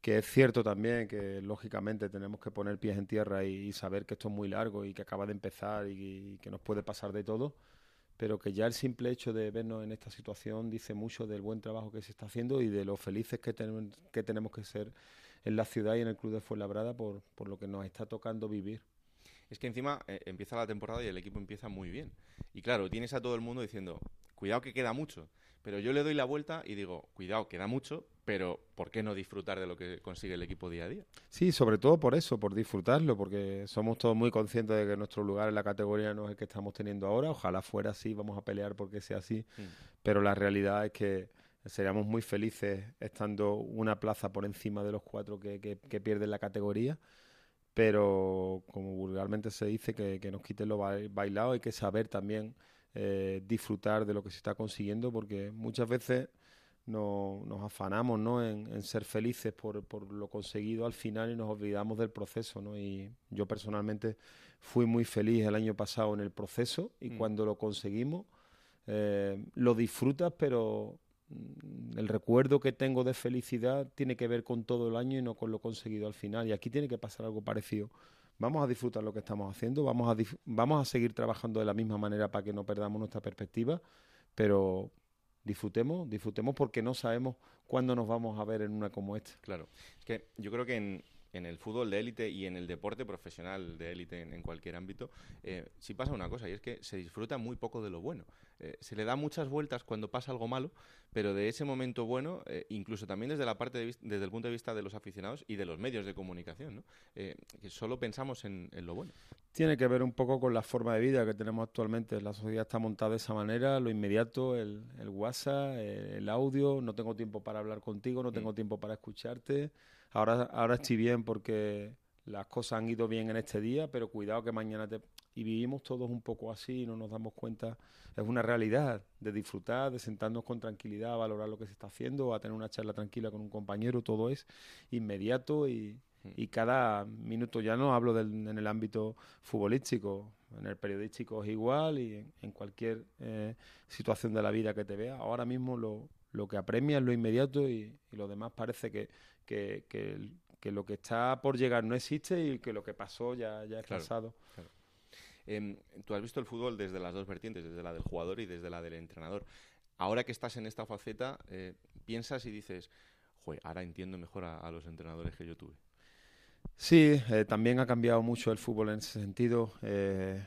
Que es cierto también que lógicamente tenemos que poner pies en tierra y, y saber que esto es muy largo y que acaba de empezar y, y que nos puede pasar de todo, pero que ya el simple hecho de vernos en esta situación dice mucho del buen trabajo que se está haciendo y de lo felices que, tenemos que tenemos que ser en la ciudad y en el club de Fuenlabrada por, por lo que nos está tocando vivir. Es que encima eh, empieza la temporada y el equipo empieza muy bien. Y claro, tienes a todo el mundo diciendo, cuidado que queda mucho. Pero yo le doy la vuelta y digo, cuidado, queda mucho, pero ¿por qué no disfrutar de lo que consigue el equipo día a día? Sí, sobre todo por eso, por disfrutarlo, porque somos todos muy conscientes de que nuestro lugar en la categoría no es el que estamos teniendo ahora. Ojalá fuera así, vamos a pelear porque sea así. Mm. Pero la realidad es que seríamos muy felices estando una plaza por encima de los cuatro que, que, que pierden la categoría. pero como vulgarmente se dice, que, que nos quiten lo bailado, hay que saber también eh, disfrutar de lo que se está consiguiendo, porque muchas veces no, nos afanamos ¿no? en, ser felices por, por, lo conseguido al final y nos olvidamos del proceso. ¿no? Y yo personalmente fui muy feliz el año pasado en el proceso y mm. cuando lo conseguimos eh, lo disfrutas, pero mm, el recuerdo que tengo de felicidad tiene que ver con todo el año y no con lo conseguido al final. Y aquí tiene que pasar algo parecido vamos a disfrutar lo que estamos haciendo, vamos a, vamos a seguir trabajando de la misma manera para que no perdamos nuestra perspectiva, pero disfrutemos, disfrutemos porque no sabemos cuándo nos vamos a ver en una como esta. Claro, es que yo creo que en, en el fútbol de élite y en el deporte profesional de élite en, cualquier ámbito, eh, sí pasa una cosa y es que se disfruta muy poco de lo bueno. Eh, se le da muchas vueltas cuando pasa algo malo, pero de ese momento bueno, eh, incluso también desde la parte desde el punto de vista de los aficionados y de los medios de comunicación, ¿no? que solo pensamos en, lo bueno. Tiene que ver un poco con la forma de vida que tenemos actualmente. La sociedad está montada de esa manera, lo inmediato, el, WhatsApp, el, audio, no tengo tiempo para hablar contigo, no tengo mm. tiempo para escucharte. Ahora, ahora estoy bien porque las cosas han ido bien en este día, pero cuidado que mañana te... Y vivimos todos un poco así y no nos damos cuenta. Es una realidad de disfrutar, de sentarnos con tranquilidad, a valorar lo que se está haciendo, a tener una charla tranquila con un compañero, todo es inmediato y, y cada minuto ya no hablo del, en el ámbito futbolístico, en el periodístico es igual y en, cualquier eh, situación de la vida que te vea. Ahora mismo lo, lo que apremia es lo inmediato y, y lo demás parece que, que, que, lo que está por llegar no existe y que lo que pasó ya, ya es pasado. Em, tú has visto el fútbol desde las dos vertientes, desde la del jugador y desde la del entrenador. Ahora que estás en esta faceta, eh, piensas y dices, Joder, ahora entiendo mejor a, los entrenadores que yo tuve. Sí, eh, también ha cambiado mucho el fútbol en ese sentido. Eh,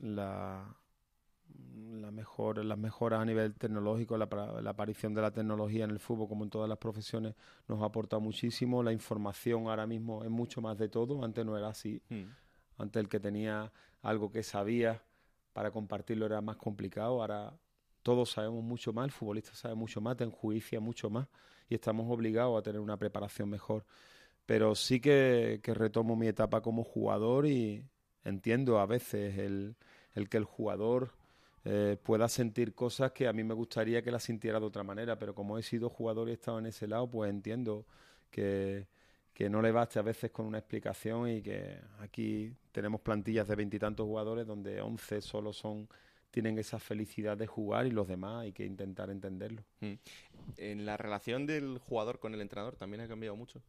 la, la mejor, las mejoras a nivel tecnológico, la, la, aparición de la tecnología en el fútbol, como en todas las profesiones, nos ha aportado muchísimo. La información ahora mismo es mucho más de todo. Antes no era así. Hmm. Antes el que tenía algo que sabía para compartirlo era más complicado. Ahora todos sabemos mucho más, el futbolista sabe mucho más, te enjuicia mucho más y estamos obligados a tener una preparación mejor. Pero sí que, que retomo mi etapa como jugador y entiendo a veces el, el que el jugador eh, pueda sentir cosas que a mí me gustaría que las sintiera de otra manera, pero como he sido jugador y he estado en ese lado, pues entiendo que, que no le baste a veces con una explicación y que aquí tenemos plantillas de veintitantos jugadores donde once solo son tienen esa felicidad de jugar y los demás hay que intentar entenderlo. Mm. ¿En la relación del jugador con el entrenador también ha cambiado mucho?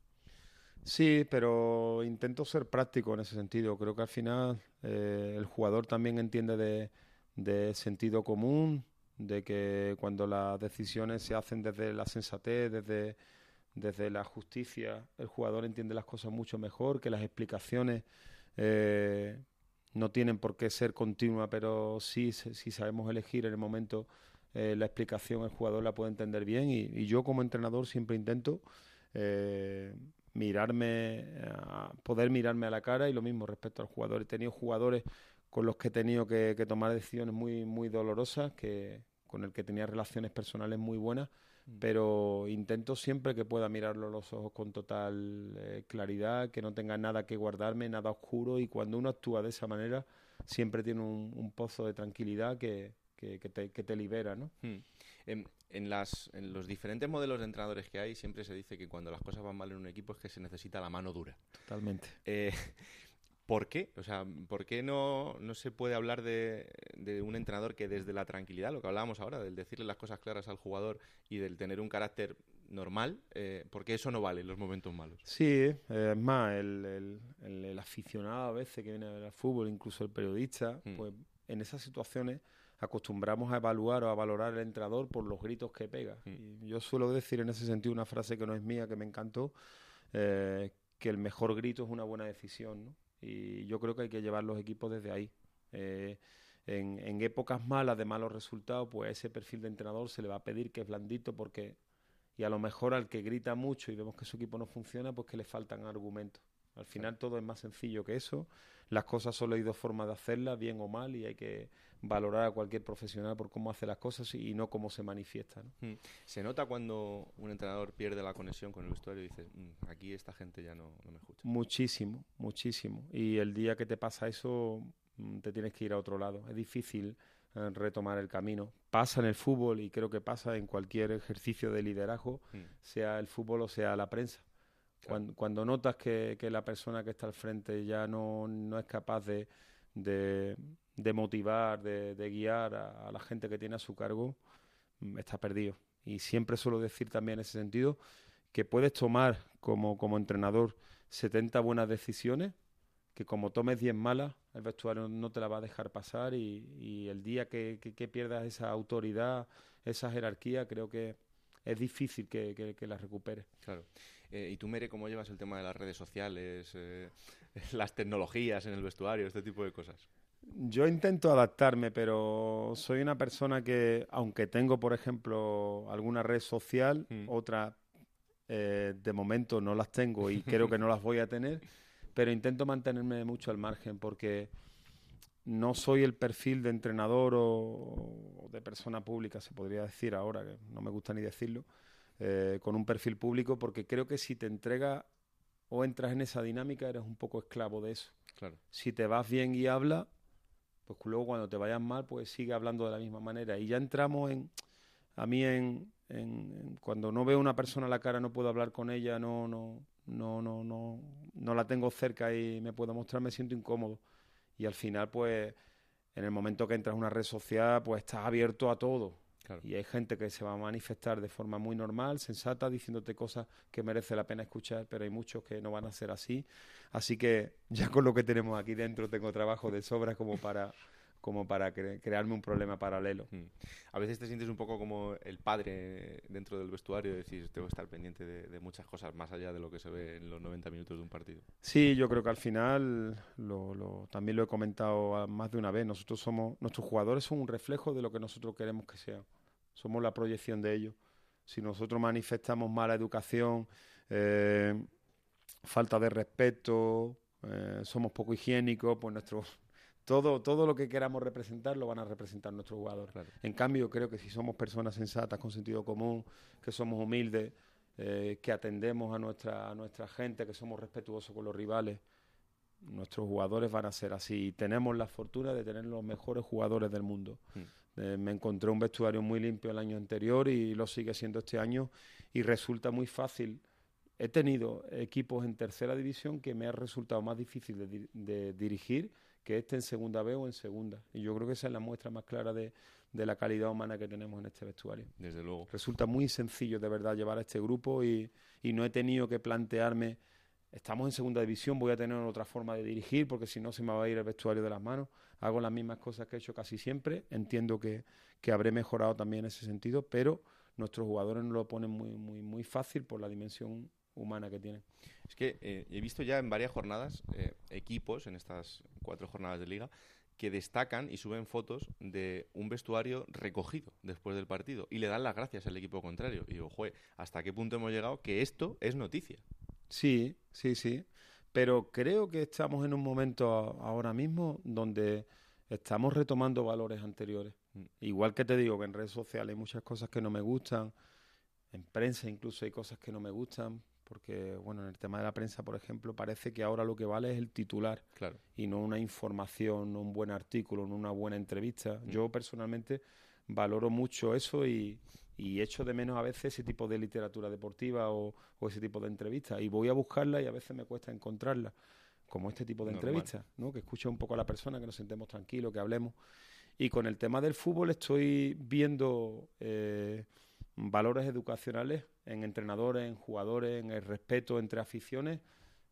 Sí, pero intento ser práctico en ese sentido. Creo que al final eh, el jugador también entiende de, de sentido común, de que cuando las decisiones se hacen desde la sensatez, desde, desde la justicia, el jugador entiende las cosas mucho mejor, que las explicaciones eh, no tienen por qué ser continuas, pero sí, si sabemos elegir en el momento eh, la explicación, el jugador la puede entender bien y, yo como entrenador siempre intento eh, mirarme, poder mirarme a la cara y lo mismo respecto al jugador. He tenido jugadores con los que he tenido que, tomar decisiones muy, muy dolorosas, que, con el que tenía relaciones personales muy buenas, mm. pero intento siempre que pueda mirarlo a los ojos con total eh, claridad, que no tenga nada que guardarme, nada oscuro, y cuando uno actúa de esa manera, siempre tiene un, pozo de tranquilidad que, que, te, que te libera, ¿no? Mm. En, en, las, en los diferentes modelos de entrenadores que hay, siempre se dice que cuando las cosas van mal en un equipo es que se necesita la mano dura. Totalmente. Eh, ¿Por qué? O sea, ¿por qué no, no se puede hablar de, un entrenador que desde la tranquilidad, lo que hablábamos ahora, del decirle las cosas claras al jugador y del tener un carácter normal, eh, porque eso no vale en los momentos malos? Sí, eh, es más, el, el, aficionado a veces que viene a ver al fútbol, incluso el periodista, mm. pues en esas situaciones acostumbramos a evaluar o a valorar al entrenador por los gritos que pega. Mm. Y yo suelo decir en ese sentido una frase que no es mía, que me encantó, eh, que el mejor grito es una buena decisión, ¿no? Y yo creo que hay que llevar los equipos desde ahí. Eh, en, épocas malas de malos resultados, pues ese perfil de entrenador se le va a pedir que es blandito porque y a lo mejor al que grita mucho y vemos que su equipo no funciona, pues que le faltan argumentos. Al final todo es más sencillo que eso. Las cosas solo hay dos formas de hacerlas, bien o mal, y hay que valorar a cualquier profesional por cómo hace las cosas y no cómo se manifiesta. Hmm. Se nota cuando un entrenador pierde la conexión con el vestuario y dices, mm, aquí esta gente ya no, no me escucha. Muchísimo, muchísimo. Y el día que te pasa eso, mm, te tienes que ir a otro lado. Es difícil eh, retomar el camino. Pasa en el fútbol y creo que pasa en cualquier ejercicio de liderazgo, Hmm. sea el fútbol o sea la prensa. Cuando, cuando notas que, que la persona que está al frente ya no, no es capaz de, de, de motivar, de, de guiar a, la gente que tiene a su cargo, mm, está perdido. Y siempre suelo decir también en ese sentido que puedes tomar como, como entrenador 70 buenas decisiones, que como tomes 10 malas, el vestuario no te la va a dejar pasar y, el día que, que- pierdas esa autoridad, esa jerarquía, creo que es difícil que, que, la recuperes. Claro. Eh, ¿Y tú, Mere, cómo llevas el tema de las redes sociales, eh, las tecnologías en el vestuario, este tipo de cosas? Yo intento adaptarme, pero soy una persona que, aunque tengo, por ejemplo, alguna red social, otra eh, de momento no las tengo y creo que no las voy a tener, pero intento mantenerme mucho al margen porque no soy el perfil de entrenador o, o de persona pública, se podría decir ahora, que no me gusta ni decirlo, eh, con un perfil público, porque creo que si te entregas o entras en esa dinámica, eres un poco esclavo de eso. Claro. Si te vas bien y hablas, pues luego cuando te vayas mal, pues sigue hablando de la misma manera. Y ya entramos en, a mí en- cuando no veo a una persona a la cara, no puedo hablar con ella, no, no, no, no, no, no la tengo cerca y me puedo mostrar, me siento incómodo. Y al final, pues, en el momento que entras a una red social, pues estás abierto a todo. Y hay gente que se va a manifestar de forma muy normal, sensata, diciéndote cosas que merece la pena escuchar, pero hay muchos que no van a ser así. Así que ya con lo que tenemos aquí dentro tengo trabajo de sobra como para, como para cre- crearme un problema paralelo. Mm. A veces te sientes un poco como el padre dentro del vestuario, decir, tengo que estar pendiente de, de muchas cosas más allá de lo que se ve en los 90 minutos de un partido. Sí, yo creo que al final, lo, lo- también lo he comentado más de una vez, nosotros somos, nuestros jugadores son un reflejo de lo que nosotros queremos que sean. Somos la proyección de ellos. Si nosotros manifestamos mala educación, eh, falta de respeto, eh, somos poco higiénicos, pues nuestro, todo, todo lo que queramos representar lo van a representar nuestros jugadores. En cambio, creo que si somos personas sensatas, con sentido común, que somos humildes, eh, que atendemos a nuestra, a nuestra gente, que somos respetuosos con los rivales, nuestros jugadores van a ser así. Y tenemos la fortuna de tener los mejores jugadores del mundo. Eh, me encontré un vestuario muy limpio el año anterior y lo sigue siendo este año y resulta muy fácil. He tenido equipos en tercera división que me ha resultado más difícil de, di- de dirigir que este en segunda B o en segunda. Y yo creo que esa es la muestra más clara de, de la calidad humana que tenemos en este vestuario. Desde luego. Resulta muy sencillo de verdad llevar a este grupo y, y no he tenido que plantearme, estamos en segunda división, voy a tener otra forma de dirigir porque si no se me va a ir el vestuario de las manos. Hago las mismas cosas que he hecho casi siempre. Entiendo que, que habré mejorado también en ese sentido, pero nuestros jugadores nos lo ponen muy, muy, muy fácil por la dimensión humana que tienen. Es que eh, he visto ya en varias jornadas eh, equipos, en estas cuatro jornadas de liga, que destacan y suben fotos de un vestuario recogido después del partido y le dan las gracias al equipo contrario. Y digo, "Jue, ¿hasta qué punto hemos llegado que esto es noticia? Sí, sí, sí. Pero creo que estamos en un momento ahora mismo donde estamos retomando valores anteriores. Igual que te digo que en redes sociales hay muchas cosas que no me gustan, en prensa incluso hay cosas que no me gustan, porque bueno, en el tema de la prensa, por ejemplo, parece que ahora lo que vale es el titular Claro. y no una información, no un buen artículo, no una buena entrevista. Yo personalmente valoro mucho eso y, y echo de menos a veces ese tipo de literatura deportiva o, o ese tipo de entrevistas. Y voy a buscarla y a veces me cuesta encontrarla, como este tipo de Normal. entrevistas, ¿no? que escuche un poco a la persona, que nos sentemos tranquilos, que hablemos. Y con el tema del fútbol estoy viendo eh, valores educacionales en entrenadores, en jugadores, en el respeto entre aficiones,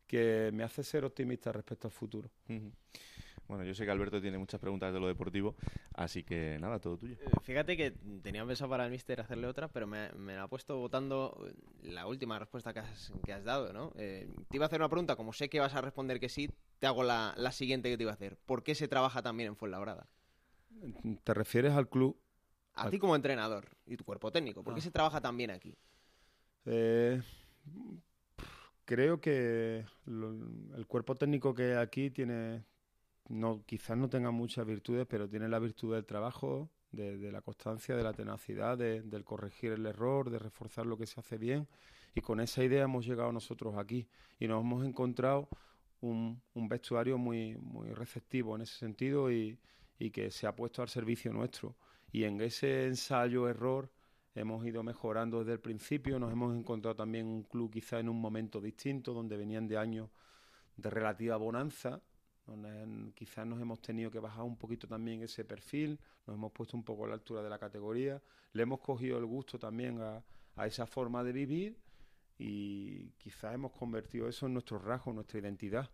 que me hace ser optimista respecto al futuro. Bueno, yo sé que Alberto tiene muchas preguntas de lo deportivo, así que nada, todo tuyo. Eh, Fíjate que tenía pensado para el mister hacerle otra, pero me, me la ha puesto votando la última respuesta que has, que has dado, ¿no? Eh, te iba a hacer una pregunta, como sé que vas a responder que sí, te hago la, la siguiente que te iba a hacer. ¿Por qué se trabaja también en Fuenlabrada? ¿Te refieres al club? A ti como entrenador y tu cuerpo técnico, ¿por qué Ah. se trabaja también aquí? Eh, creo que el cuerpo técnico que aquí tiene, no, quizás no tenga muchas virtudes, pero tiene la virtud del trabajo, de, la constancia, de la tenacidad, del corregir el error, de reforzar lo que se hace bien. Y con esa idea hemos llegado nosotros aquí y nos hemos encontrado un, vestuario muy, muy receptivo en ese sentido y, y que se ha puesto al servicio nuestro. Y en ese ensayo-error hemos ido mejorando desde el principio, nos hemos encontrado también un club quizá en un momento distinto, donde venían de años de relativa bonanza, donde quizás nos hemos tenido que bajar un poquito también ese perfil, nos hemos puesto un poco a la altura de la categoría, le hemos cogido el gusto también a, esa forma de vivir y quizás hemos convertido eso en nuestro rasgo, nuestra identidad.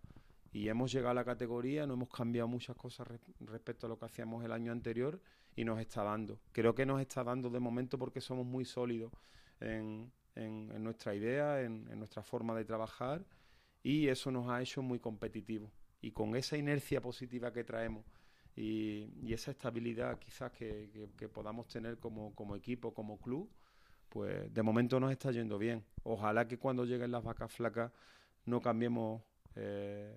Y hemos llegado a la categoría, no hemos cambiado muchas cosas respecto a lo que hacíamos el año anterior y nos está dando. Creo que nos está dando de momento porque somos muy sólidos en, en, nuestra idea, en, nuestra forma de trabajar y eso nos ha hecho muy competitivos. Y con esa inercia positiva que traemos y, esa estabilidad quizás que, que, podamos tener como, como equipo, como club, pues de momento nos está yendo bien. Ojalá que cuando lleguen las vacas flacas no cambiemos eh,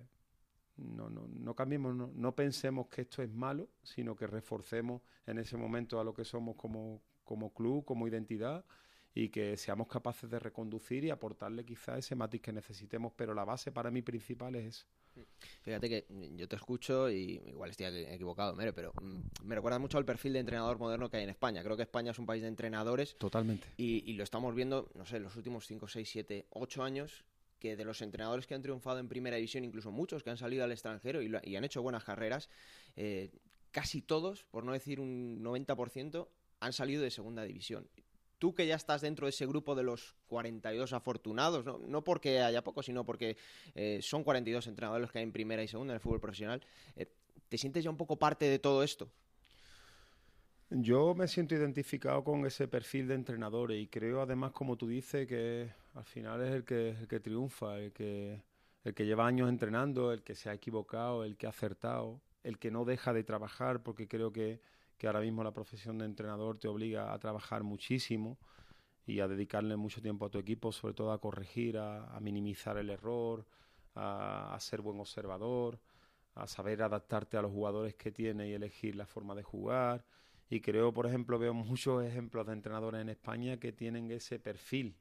no, no, no cambiemos, no, pensemos que esto es malo, sino que reforcemos en ese momento a lo que somos como, como club, como identidad y que seamos capaces de reconducir y aportarle quizá ese matiz que necesitemos, pero la base para mí principal es eso. Fíjate que yo te escucho y igual estoy equivocado, pero mm, me recuerda mucho al perfil de entrenador moderno que hay en España. Creo que España es un país de entrenadores. Totalmente. Y, y lo estamos viendo, no sé, en los últimos 5, 6, 7, 8 años que de los entrenadores que han triunfado en primera división, incluso muchos que han salido al extranjero y, han hecho buenas carreras, eh, casi todos, por no decir un 90%, han salido de segunda división. Tú que ya estás dentro de ese grupo de los 42 afortunados, no, porque haya pocos, sino porque eh, son 42 entrenadores que hay en primera y segunda en el fútbol profesional, eh, ¿te sientes ya un poco parte de todo esto? Yo me siento identificado con ese perfil de entrenador y creo además, como tú dices, que al final es el que, triunfa, el que, el que lleva años entrenando, el que se ha equivocado, el que ha acertado, el que no deja de trabajar, porque creo que, que ahora mismo la profesión de entrenador te obliga a trabajar muchísimo y a dedicarle mucho tiempo a tu equipo, sobre todo a corregir, a, minimizar el error, a, a, ser buen observador, a saber adaptarte a los jugadores que tiene y elegir la forma de jugar y creo, por ejemplo, veo muchos ejemplos de entrenadores en España que tienen ese perfil.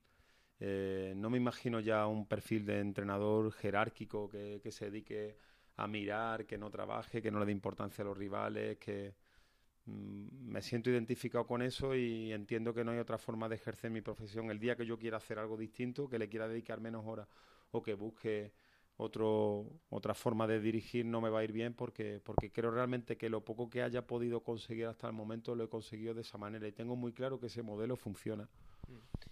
Eh, no me imagino ya un perfil de entrenador jerárquico que, se dedique a mirar, que no trabaje, que no le dé importancia a los rivales, que mm, me siento identificado con eso y entiendo que no hay otra forma de ejercer mi profesión. El día que yo quiera hacer algo distinto, que le quiera dedicar menos horas o que busque otro, otra forma de dirigir no me va a ir bien porque, porque creo realmente que lo poco que haya podido conseguir hasta el momento lo he conseguido de esa manera y tengo muy claro que ese modelo funciona. Mm.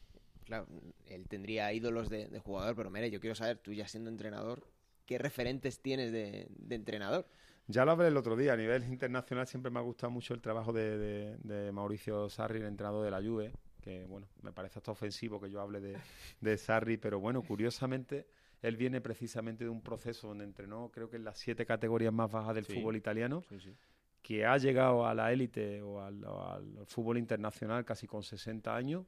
Claro, él tendría ídolos de, jugador, pero mire, yo quiero saber, tú ya siendo entrenador, ¿qué referentes tienes de, entrenador? Ya lo hablé el otro día, a nivel internacional siempre me ha gustado mucho el trabajo de, de Mauricio Sarri, el entrenador de la Juve, que bueno, me parece hasta ofensivo que yo hable de, de Sarri, pero bueno, curiosamente él viene precisamente de un proceso donde entrenó, creo que en las siete categorías más bajas del fútbol italiano, que ha llegado a la élite o al, fútbol internacional casi con 60 años,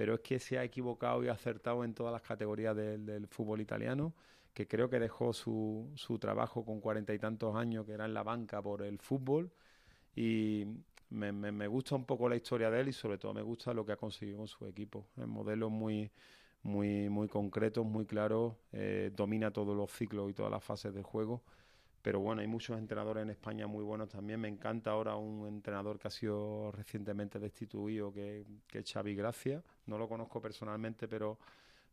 pero es que se ha equivocado y ha acertado en todas las categorías del, fútbol italiano, que creo que dejó su, su trabajo con cuarenta y tantos años, que era en la banca por el fútbol, y me, me, gusta un poco la historia de él y sobre todo me gusta lo que ha conseguido con su equipo. Es modelo muy muy, muy concretos, muy claros, eh, domina todos los ciclos y todas las fases del juego. Pero bueno, hay muchos entrenadores en España muy buenos también. Me encanta ahora un entrenador que ha sido recientemente destituido, que, que es Xavi Gracia. No lo conozco personalmente, pero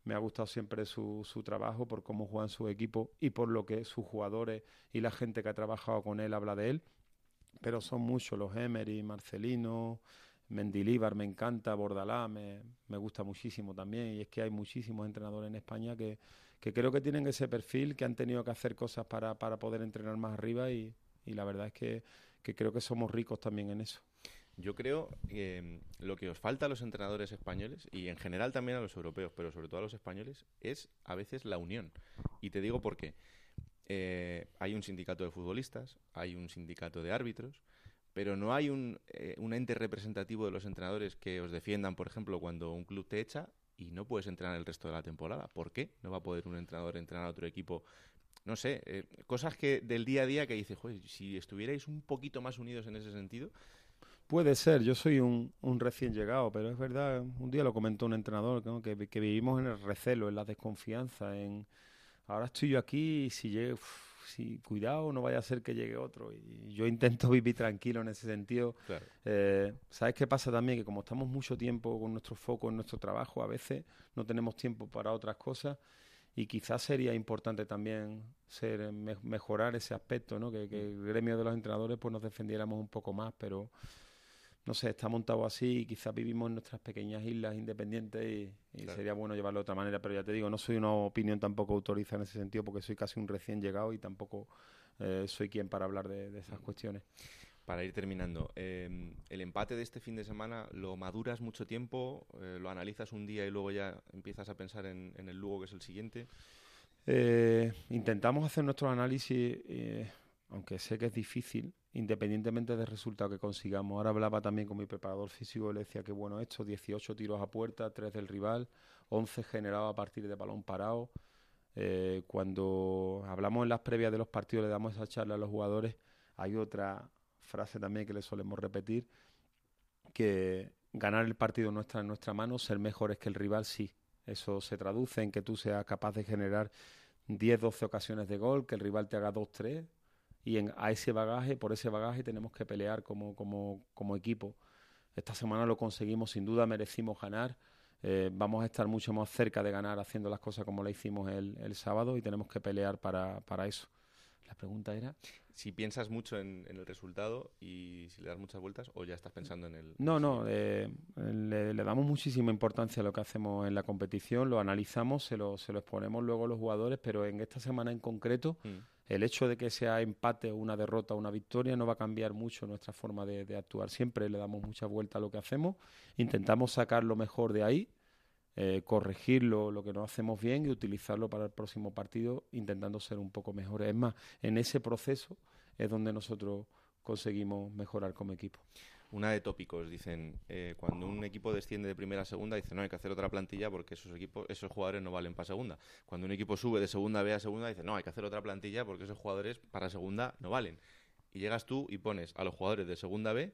me ha gustado siempre su, su trabajo por cómo juegan su equipo y por lo que sus jugadores y la gente que ha trabajado con él habla de él. Pero son muchos los Emery, Marcelino, Mendilíbar me encanta, Bordalá me, me, gusta muchísimo también y es que hay muchísimos entrenadores en España que, que creo que tienen ese perfil, que han tenido que hacer cosas para, para poder entrenar más arriba y, y la verdad es que, que, creo que somos ricos también en eso. Yo creo que mm, lo que os falta a los entrenadores españoles y en general también a los europeos, pero sobre todo a los españoles, es a veces la unión. Y te digo por qué. Eh, hay un sindicato de futbolistas, hay un sindicato de árbitros, pero no hay un, eh, un ente representativo de los entrenadores que os defiendan, por ejemplo, cuando un club te echa y no puedes entrenar el resto de la temporada. ¿Por qué no va a poder un entrenador entrenar a otro equipo? No sé, eh, cosas que del día a día que dice, joder, si estuvierais un poquito más unidos en ese sentido. Puede ser, yo soy un, recién llegado, pero es verdad, un día lo comentó un entrenador, que, vivimos en el recelo, en la desconfianza, en ahora estoy yo aquí y si llegue, si, cuidado, no vaya a ser que llegue otro. Y yo intento vivir tranquilo en ese sentido. Eh, ¿Sabes qué pasa también? Que como estamos mucho tiempo con nuestro foco en nuestro trabajo, a veces no tenemos tiempo para otras cosas y quizás sería importante también ser mejorar ese aspecto, ¿no? Que, que, el gremio de los entrenadores pues nos defendiéramos un poco más, pero no sé, está montado así y quizás vivimos en nuestras pequeñas islas independientes y, sería bueno llevarlo de otra manera, pero ya te digo, no soy una opinión tampoco autorizada en ese sentido porque soy casi un recién llegado y tampoco eh, soy quien para hablar de, esas cuestiones. Para ir terminando, em, el empate de este fin de semana lo maduras mucho tiempo, eh, lo analizas un día y luego ya empiezas a pensar en, en el Lugo que es el siguiente. Eh, intentamos hacer nuestro análisis, aunque sé que es difícil, independientemente del resultado que consigamos. Ahora hablaba también con mi preparador físico y le decía que bueno esto, 18 tiros a puerta, 3 del rival, 11 generados a partir de balón parado. Eh, cuando hablamos en las previas de los partidos, le damos esa charla a los jugadores, hay otra frase también que le solemos repetir, que ganar el partido no está en nuestra mano, ser mejores que el rival sí. Eso se traduce en que tú seas capaz de generar 10, 12 ocasiones de gol, que el rival te haga 2, 3, y en, a ese bagaje, por ese bagaje tenemos que pelear como, como, como equipo. Esta semana lo conseguimos, sin duda merecimos ganar. Eh, vamos a estar mucho más cerca de ganar haciendo las cosas como la hicimos el, el sábado y tenemos que pelear para, para eso. La pregunta era... Si piensas mucho en, el resultado y si le das muchas vueltas o ya estás pensando en el... No, no, eh, le, damos muchísima importancia a lo que hacemos en la competición, lo analizamos, se lo, se lo exponemos luego a los jugadores, pero en esta semana en concreto... Mm el hecho de que sea empate una derrota una victoria no va a cambiar mucho nuestra forma de, actuar. Siempre le damos mucha vuelta a lo que hacemos, intentamos sacar lo mejor de ahí, eh, corregir lo, que no hacemos bien y utilizarlo para el próximo partido intentando ser un poco mejores. Es más, en ese proceso es donde nosotros conseguimos mejorar como equipo. Una de tópicos, dicen, eh, cuando un equipo desciende de primera a segunda, dicen, no, hay que hacer otra plantilla porque esos equipos, esos jugadores no valen para segunda. Cuando un equipo sube de segunda B a segunda, dicen, no, hay que hacer otra plantilla porque esos jugadores para segunda no valen. Y llegas tú y pones a los jugadores de segunda B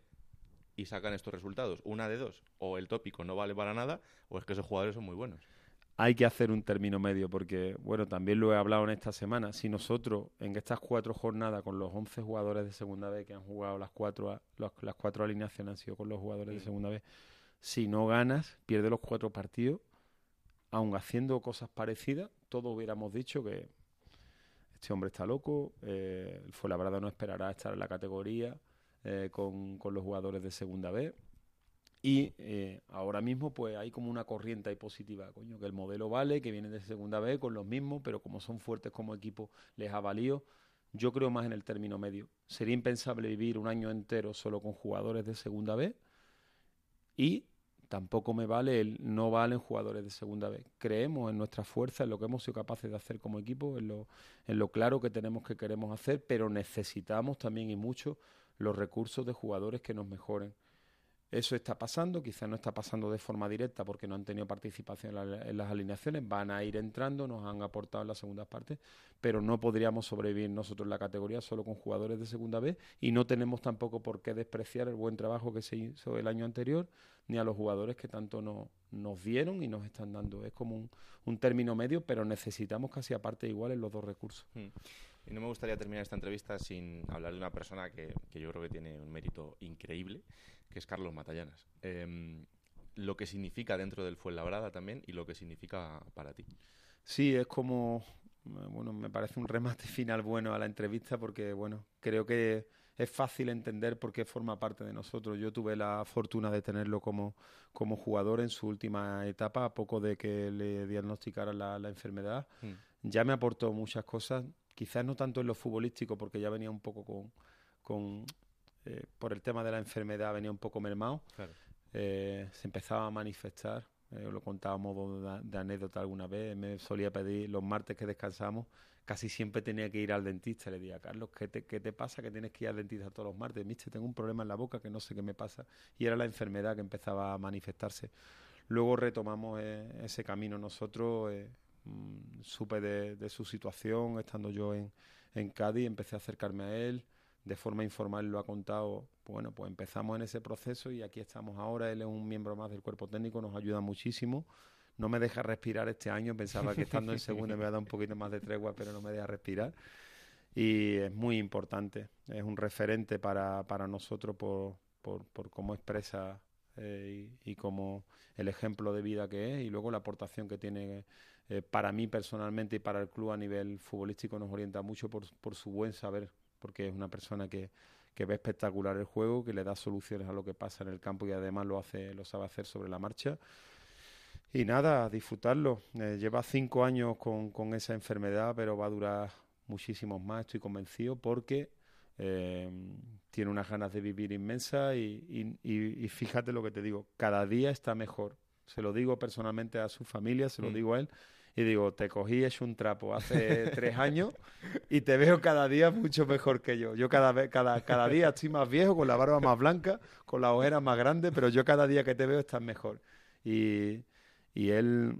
y sacan estos resultados. Una de dos, o el tópico no vale para nada, o es que esos jugadores son muy buenos hay que hacer un término medio, porque, bueno, también lo he hablado en esta semana. Si nosotros, en estas cuatro jornadas, con los 11 jugadores de segunda vez que han jugado las cuatro, las cuatro alineaciones han sido con los jugadores de segunda vez, si no ganas, pierdes los cuatro partidos, aun haciendo cosas parecidas, todos hubiéramos dicho que este hombre está loco, eh, fue la verdad no esperará estar en la categoría eh, con, con los jugadores de segunda vez y eh, ahora mismo pues hay como una corriente ahí positiva, coño, que el modelo vale, que vienen de segunda vez con los mismos, pero como son fuertes como equipo les ha valido. Yo creo más en el término medio. Sería impensable vivir un año entero solo con jugadores de segunda vez y tampoco me vale el no valen jugadores de segunda vez. Creemos en nuestra fuerza, en lo que hemos sido capaces de hacer como equipo, en lo, en lo claro que tenemos que queremos hacer, pero necesitamos también y mucho los recursos de jugadores que nos mejoren eso está pasando, quizás no está pasando de forma directa porque no han tenido participación en, las alineaciones, van a ir entrando, nos han aportado en las segundas partes, pero no podríamos sobrevivir nosotros en la categoría solo con jugadores de segunda vez y no tenemos tampoco por qué despreciar el buen trabajo que se hizo el año anterior ni a los jugadores que tanto nos dieron y nos están dando. Es como un, término medio, pero necesitamos casi aparte igual en los dos recursos. Hmm. Y no me gustaría terminar esta entrevista sin hablar de una persona que, yo creo que tiene un mérito increíble, que es Carlos Matallanas. Em, lo que significa dentro del Fuenlabrada también y lo que significa para ti. Sí, es como, bueno, me parece un remate final bueno a la entrevista porque, bueno, creo que es fácil entender por qué forma parte de nosotros. Yo tuve la fortuna de tenerlo como, como jugador en su última etapa, a poco de que le diagnosticaran la, enfermedad. Mm. Ya me aportó muchas cosas, quizás no tanto en lo futbolístico, porque ya venía un poco con, con eh, por el tema de la enfermedad, venía un poco mermado. Eh, se empezaba a manifestar, eh, lo contábamos de, de, anécdota alguna vez, me solía pedir los martes que descansamos, casi siempre tenía que ir al dentista. Le decía, Carlos, ¿qué te, ¿qué te pasa que tienes que ir al dentista todos los martes? Mister, tengo un problema en la boca que no sé qué me pasa. Y era la enfermedad que empezaba a manifestarse. luego retomamos eh, ese camino nosotros. Mm, supe de, su situación estando yo en, en Cádiz, empecé a acercarme a él, de forma informal lo ha contado, bueno, pues empezamos en ese proceso y aquí estamos ahora, él es un miembro más del cuerpo técnico, nos ayuda muchísimo, no me deja respirar este año, pensaba que estando en segunda me iba a dar un poquito más de tregua, pero no me deja respirar. Y es muy importante, es un referente para, para nosotros por, por, por cómo expresa eh, y, como el ejemplo de vida que es y luego la aportación que tiene eh, para mí personalmente y para el club a nivel futbolístico nos orienta mucho por, por su buen saber, porque es una persona que, que ve espectacular el juego, que le da soluciones a lo que pasa en el campo y además lo hace, lo sabe hacer sobre la marcha. Y nada, disfrutarlo. Eh, lleva cinco años con, con esa enfermedad, pero va a durar muchísimos más, estoy convencido, porque eh, tiene unas ganas de vivir inmensas y, y, fíjate lo que te digo, cada día está mejor. Se lo digo personalmente a su familia, se lo mm. digo a él. Y digo, te cogí hecho un trapo hace tres años y te veo cada día mucho mejor que yo. Yo cada, vez, cada, cada día estoy más viejo, con la barba más blanca, con la ojera más grande, pero yo cada día que te veo estás mejor. Y, y él,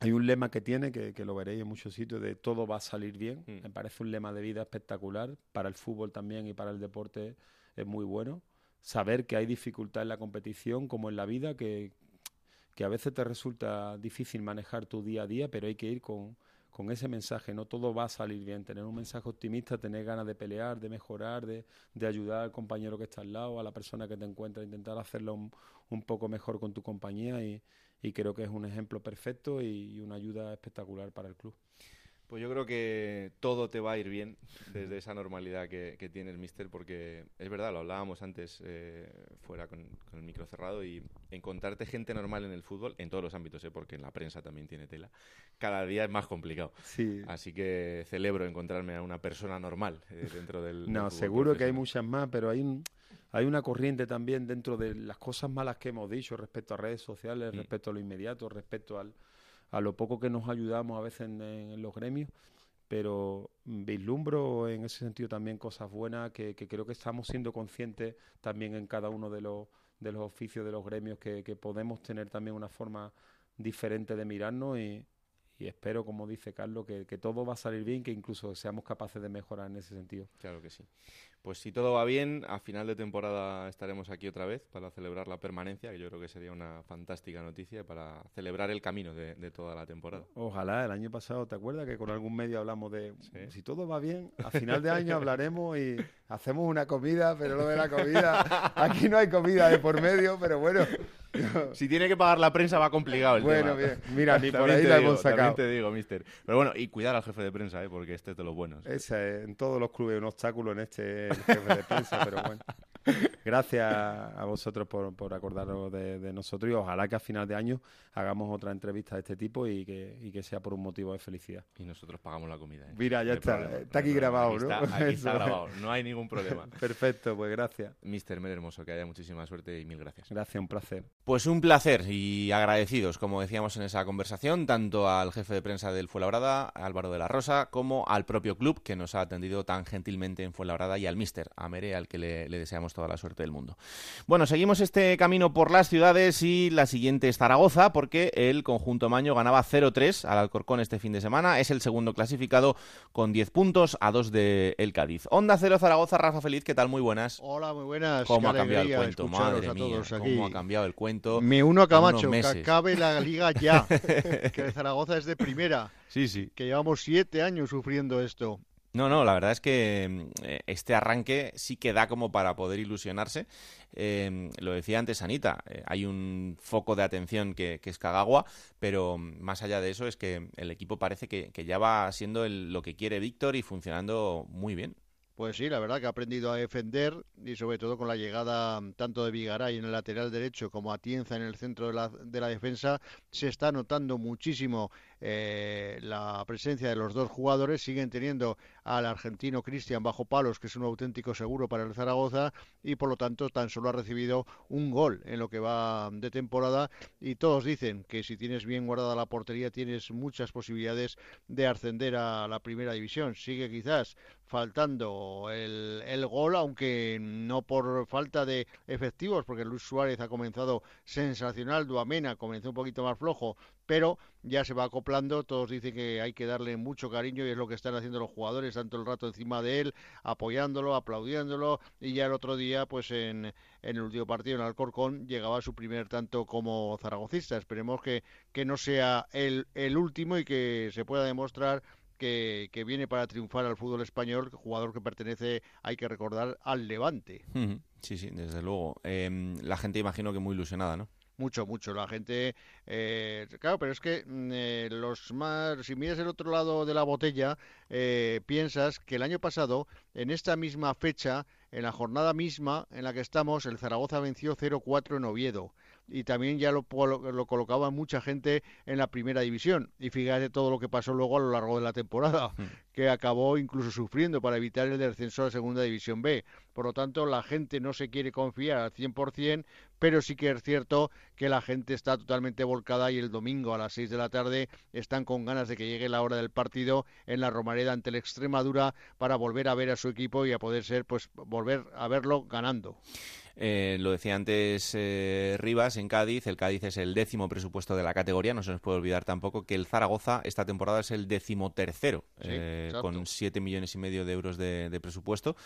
hay un lema que tiene, que, lo veréis en muchos sitios, de todo va a salir bien. Mm. Me parece un lema de vida espectacular. Para el fútbol también y para el deporte es muy bueno. Saber que hay dificultad en la competición como en la vida, que, que a veces te resulta difícil manejar tu día a día, pero hay que ir con, con ese mensaje, no todo va a salir bien, tener un mensaje optimista, tener ganas de pelear, de mejorar, de, de ayudar al compañero que está al lado, a la persona que te encuentra, intentar hacerlo un, poco mejor con tu compañía y, y creo que es un ejemplo perfecto y una ayuda espectacular para el club. Pues yo creo que todo te va a ir bien desde esa normalidad que, que tiene el míster, porque es verdad, lo hablábamos antes eh, fuera con, el micro cerrado, y encontrarte gente normal en el fútbol, en todos los ámbitos, ¿eh? porque en la prensa también tiene tela, cada día es más complicado. Sí. Así que celebro encontrarme a una persona normal eh, dentro del... No, seguro que hay muchas más, pero hay un hay una corriente también dentro de las cosas malas que hemos dicho respecto a redes sociales, mm. respecto a lo inmediato, respecto al, a lo poco que nos ayudamos a veces en, los gremios, pero vislumbro en ese sentido también cosas buenas que, creo que estamos siendo conscientes también en cada uno de los, de los oficios, de los gremios, que, que podemos tener también una forma diferente de mirarnos y, y espero, como dice Carlos, que, que, todo va a salir bien, que incluso seamos capaces de mejorar en ese sentido. Claro que sí. Pues si todo va bien, a final de temporada estaremos aquí otra vez para celebrar la permanencia, que yo creo que sería una fantástica noticia para celebrar el camino de, toda la temporada. Ojalá, el año pasado, ¿te acuerdas que con algún medio hablamos de si todo va bien, a final de año hablaremos y hacemos una comida, pero lo de la comida, aquí no hay comida de por medio, pero bueno, si tiene que pagar la prensa va complicado el bueno, bien. Mira, ni por ahí la hemos sacado. te digo, mister. Pero bueno, y cuidar al jefe de prensa, ¿eh? porque este es de los buenos. Ese, en todos los clubes un obstáculo en este el jefe de prensa, pero bueno. Gracias a vosotros por, por acordaros de, nosotros y ojalá que a final de año hagamos otra entrevista de este tipo y que, y que sea por un motivo de felicidad. Y nosotros pagamos la comida. ¿eh? Mira, ya está. está aquí grabado, ¿no? aquí está grabado, no hay ningún problema. Perfecto, pues gracias. Mister Mer Hermoso, que haya muchísima suerte y mil gracias. Gracias, un placer. Pues un placer y agradecidos, como decíamos en esa conversación, tanto al jefe de prensa del Fuenlabrada, Álvaro de la Rosa, como al propio club que nos ha atendido tan gentilmente en Fuenlabrada y al Mister, a Mere, al que le, le deseamos toda la suerte del mundo. Bueno, seguimos este camino por las ciudades y la siguiente es Zaragoza, porque el conjunto Maño ganaba 0-3 al Alcorcón este fin de semana. Es el segundo clasificado con 10 puntos a 2 de el Cádiz. Onda 0 Zaragoza, Rafa Feliz, ¿qué tal? Muy buenas. Hola, muy buenas. ¿Cómo ha cambiado el cuento? Madre mía, cómo ha cambiado el cuento. Me uno a Camacho, que acabe la liga ya. que Zaragoza es de primera. Sí, sí. Que llevamos siete años sufriendo esto. No, no, la verdad es que mm, eh, este arranque sí que da como para poder ilusionarse. Em, lo decía antes Anita, eh, hay un foco de atención que, es Cagagua, pero mm, más allá de eso es que el equipo parece que, ya va siendo lo que quiere Víctor y funcionando muy bien. Pues sí, la verdad que ha aprendido a defender y sobre todo con la llegada mm, tanto de Vigaray en el lateral derecho como a Tienza en el centro de la, de la defensa, se está notando muchísimo eh, la presencia de los dos jugadores. Siguen teniendo al argentino Cristian bajo palos, que es un auténtico seguro para el Zaragoza, y por lo tanto tan solo ha recibido un gol en lo que va de temporada. Y todos dicen que si tienes bien guardada la portería, tienes muchas posibilidades de ascender a la primera división. Sigue quizás faltando el, el, gol, aunque no por falta de efectivos, porque Luis Suárez ha comenzado sensacional, Duamena comenzó un poquito más flojo, pero ya se va acoplando, todos dicen que hay que darle mucho cariño y es lo que están haciendo los jugadores, tanto el rato encima de él, apoyándolo, aplaudiéndolo, y ya el otro día, pues en, en el último partido en Alcorcón, llegaba su primer tanto como zaragocista. Esperemos que, que no sea el, el último y que se pueda demostrar que, que, viene para triunfar al fútbol español, jugador que pertenece, hay que recordar, al Levante. Sí, sí, desde luego. Eh, la gente imagino que muy ilusionada, ¿no? Mucho, mucho. La gente, eh, claro, pero es que eh, los más, si miras el otro lado de la botella, eh, piensas que el año pasado, en esta misma fecha, en la jornada misma en la que estamos, el Zaragoza venció 0-4 en Oviedo y también ya lo, lo, colocaba mucha gente en la primera división. Y fíjate todo lo que pasó luego a lo largo de la temporada, mm. que acabó incluso sufriendo para evitar el descenso a la segunda división B. Por lo tanto, la gente no se quiere confiar al 100%, pero sí que es cierto que la gente está totalmente volcada y el domingo a las 6 de la tarde están con ganas de que llegue la hora del partido en la Romareda ante la Extremadura para volver a ver a su equipo y a poder ser, pues, volver a verlo ganando. Eh, lo decía antes eh, Rivas, en Cádiz, el Cádiz es el décimo presupuesto de la categoría, no se nos puede olvidar tampoco que el Zaragoza esta temporada es el décimo tercero, sí, eh, con siete millones y medio de euros de, de, presupuesto,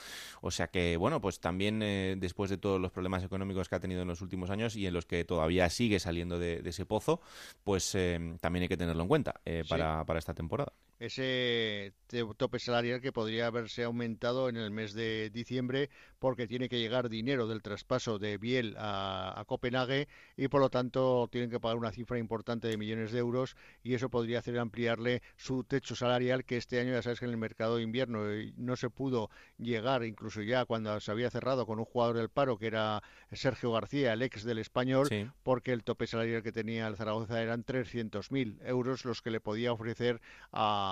o sea que, bueno, pues también después de todos los problemas económicos que ha tenido en los últimos años y en los que todavía sigue saliendo de, de ese pozo, pues también hay que tenerlo en cuenta para, para esta temporada ese tope salarial que podría haberse aumentado en el mes de diciembre porque tiene que llegar dinero del traspaso de Biel a, a, Copenhague y por lo tanto tienen que pagar una cifra importante de millones de euros y eso podría hacer ampliarle su techo salarial que este año ya sabes que en el mercado de invierno no se pudo llegar incluso ya cuando se había cerrado con un jugador del paro que era Sergio García, el ex del español, sí. porque el tope salarial que tenía el Zaragoza eran 300.000 euros los que le podía ofrecer a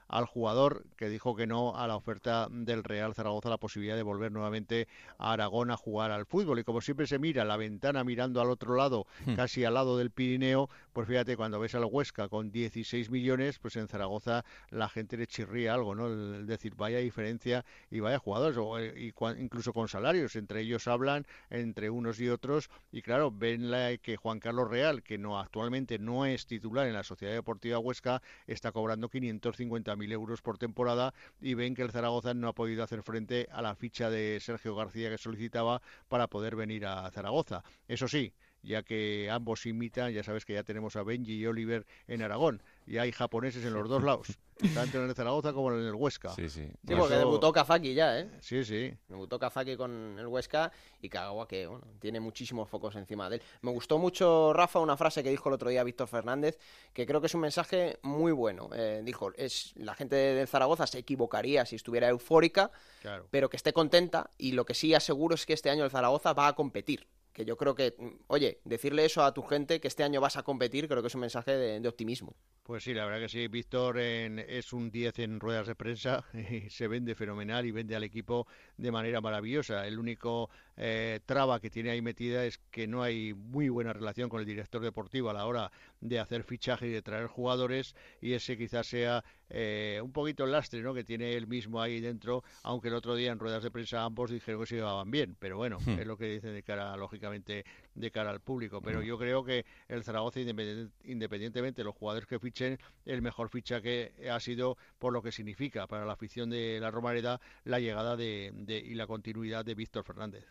al jugador que dijo que no a la oferta del Real Zaragoza la posibilidad de volver nuevamente a Aragón a jugar al fútbol. Y como siempre se mira la ventana mirando al otro lado, hmm. casi al lado del Pirineo, pues fíjate, cuando ves al Huesca con 16 millones, pues en Zaragoza la gente le chirría algo, ¿no? El decir, vaya diferencia y vaya jugadores, o, eh, incluso con salarios, entre ellos hablan, entre unos y otros, y claro, ven la, que Juan Carlos Real, que no actualmente no es titular en la Sociedad Deportiva Huesca, está cobrando 550 mil euros por temporada y ven que el Zaragoza no ha podido hacer frente a la ficha de Sergio García que solicitaba para poder venir a Zaragoza. Eso sí, ya que ambos imitan, ya sabes que ya tenemos a Benji y Oliver en Aragón y hay japoneses en los dos lados, tanto en el Zaragoza como en el Huesca. Sí, sí. Sí, porque eso... debutó Kazaki ya, ¿eh? Sí, sí. Debutó Kazaki con el Huesca y Kagawa que bueno, tiene muchísimos focos encima de él. Me gustó mucho, Rafa, una frase que dijo el otro día Víctor Fernández, que creo que es un mensaje muy bueno. Eh, dijo, es la gente de Zaragoza se equivocaría si estuviera eufórica, claro. pero que esté contenta y lo que sí aseguro es que este año el Zaragoza va a competir que yo creo que, oye, decirle eso a tu gente, que este año vas a competir, creo que es un mensaje de, optimismo. Pues sí, la verdad que sí. Víctor en, es un 10 en ruedas de prensa, se vende fenomenal y vende al equipo de manera maravillosa. El único eh, traba que tiene ahí metida es que no hay muy buena relación con el director deportivo a la hora de hacer fichaje y de traer jugadores y ese quizás sea eh, un poquito el lastre ¿no? que tiene él mismo ahí dentro, aunque el otro día en ruedas de prensa ambos dijeron que se llevaban bien, pero bueno, Hmm. es lo que dicen de cara, lógicamente, de cara al público. Pero yo creo que el Zaragoza, independientemente de los jugadores que fichen, el mejor fichaje ha sido por lo que significa para la afición de la Romareda la llegada de, de- y la continuidad de Víctor Fernández.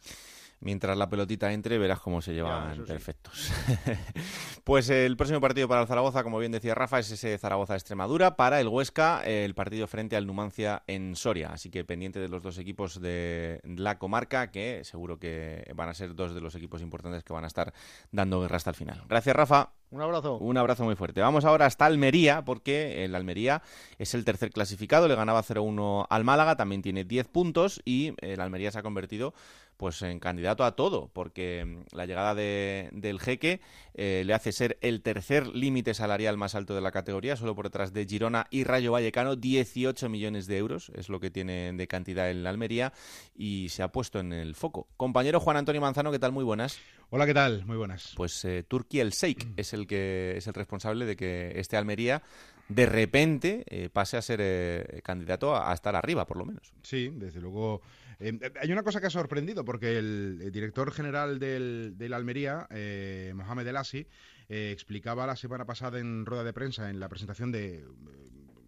Mientras la pelotita entre, verás cómo se llevan sí. perfectos. pues el próximo partido para el Zaragoza, como bien decía Rafa, es ese Zaragoza-Extremadura. Para el Huesca, el partido frente al Numancia en Soria. Así que pendiente de los dos equipos de la comarca, que seguro que van a ser dos de los equipos importantes que van a estar dando guerra hasta el final. Gracias, Rafa. Un abrazo. Un abrazo muy fuerte. Vamos ahora hasta Almería, porque el Almería es el tercer clasificado, le ganaba 0-1 al Málaga, también tiene 10 puntos y el Almería se ha convertido pues en candidato a todo, porque mm, la llegada de, del jeque eh, le hace ser el tercer límite salarial más alto de la categoría, solo por detrás de Girona y Rayo Vallecano, 18 millones de euros es lo que tiene de cantidad en la Almería y se ha puesto en el foco. Compañero Juan Antonio Manzano, ¿qué tal? Muy buenas. Hola, ¿qué tal? Muy buenas. Pues eh, Turquía el Sheikh es el que es el responsable de que este Almería de repente eh, pase a ser eh, candidato a, a, estar arriba, por lo menos. Sí, desde luego eh, hay una cosa que ha sorprendido, porque el, director general del, del Almería, eh, Mohamed El Asi, eh, explicaba la semana pasada en rueda de prensa, en la presentación de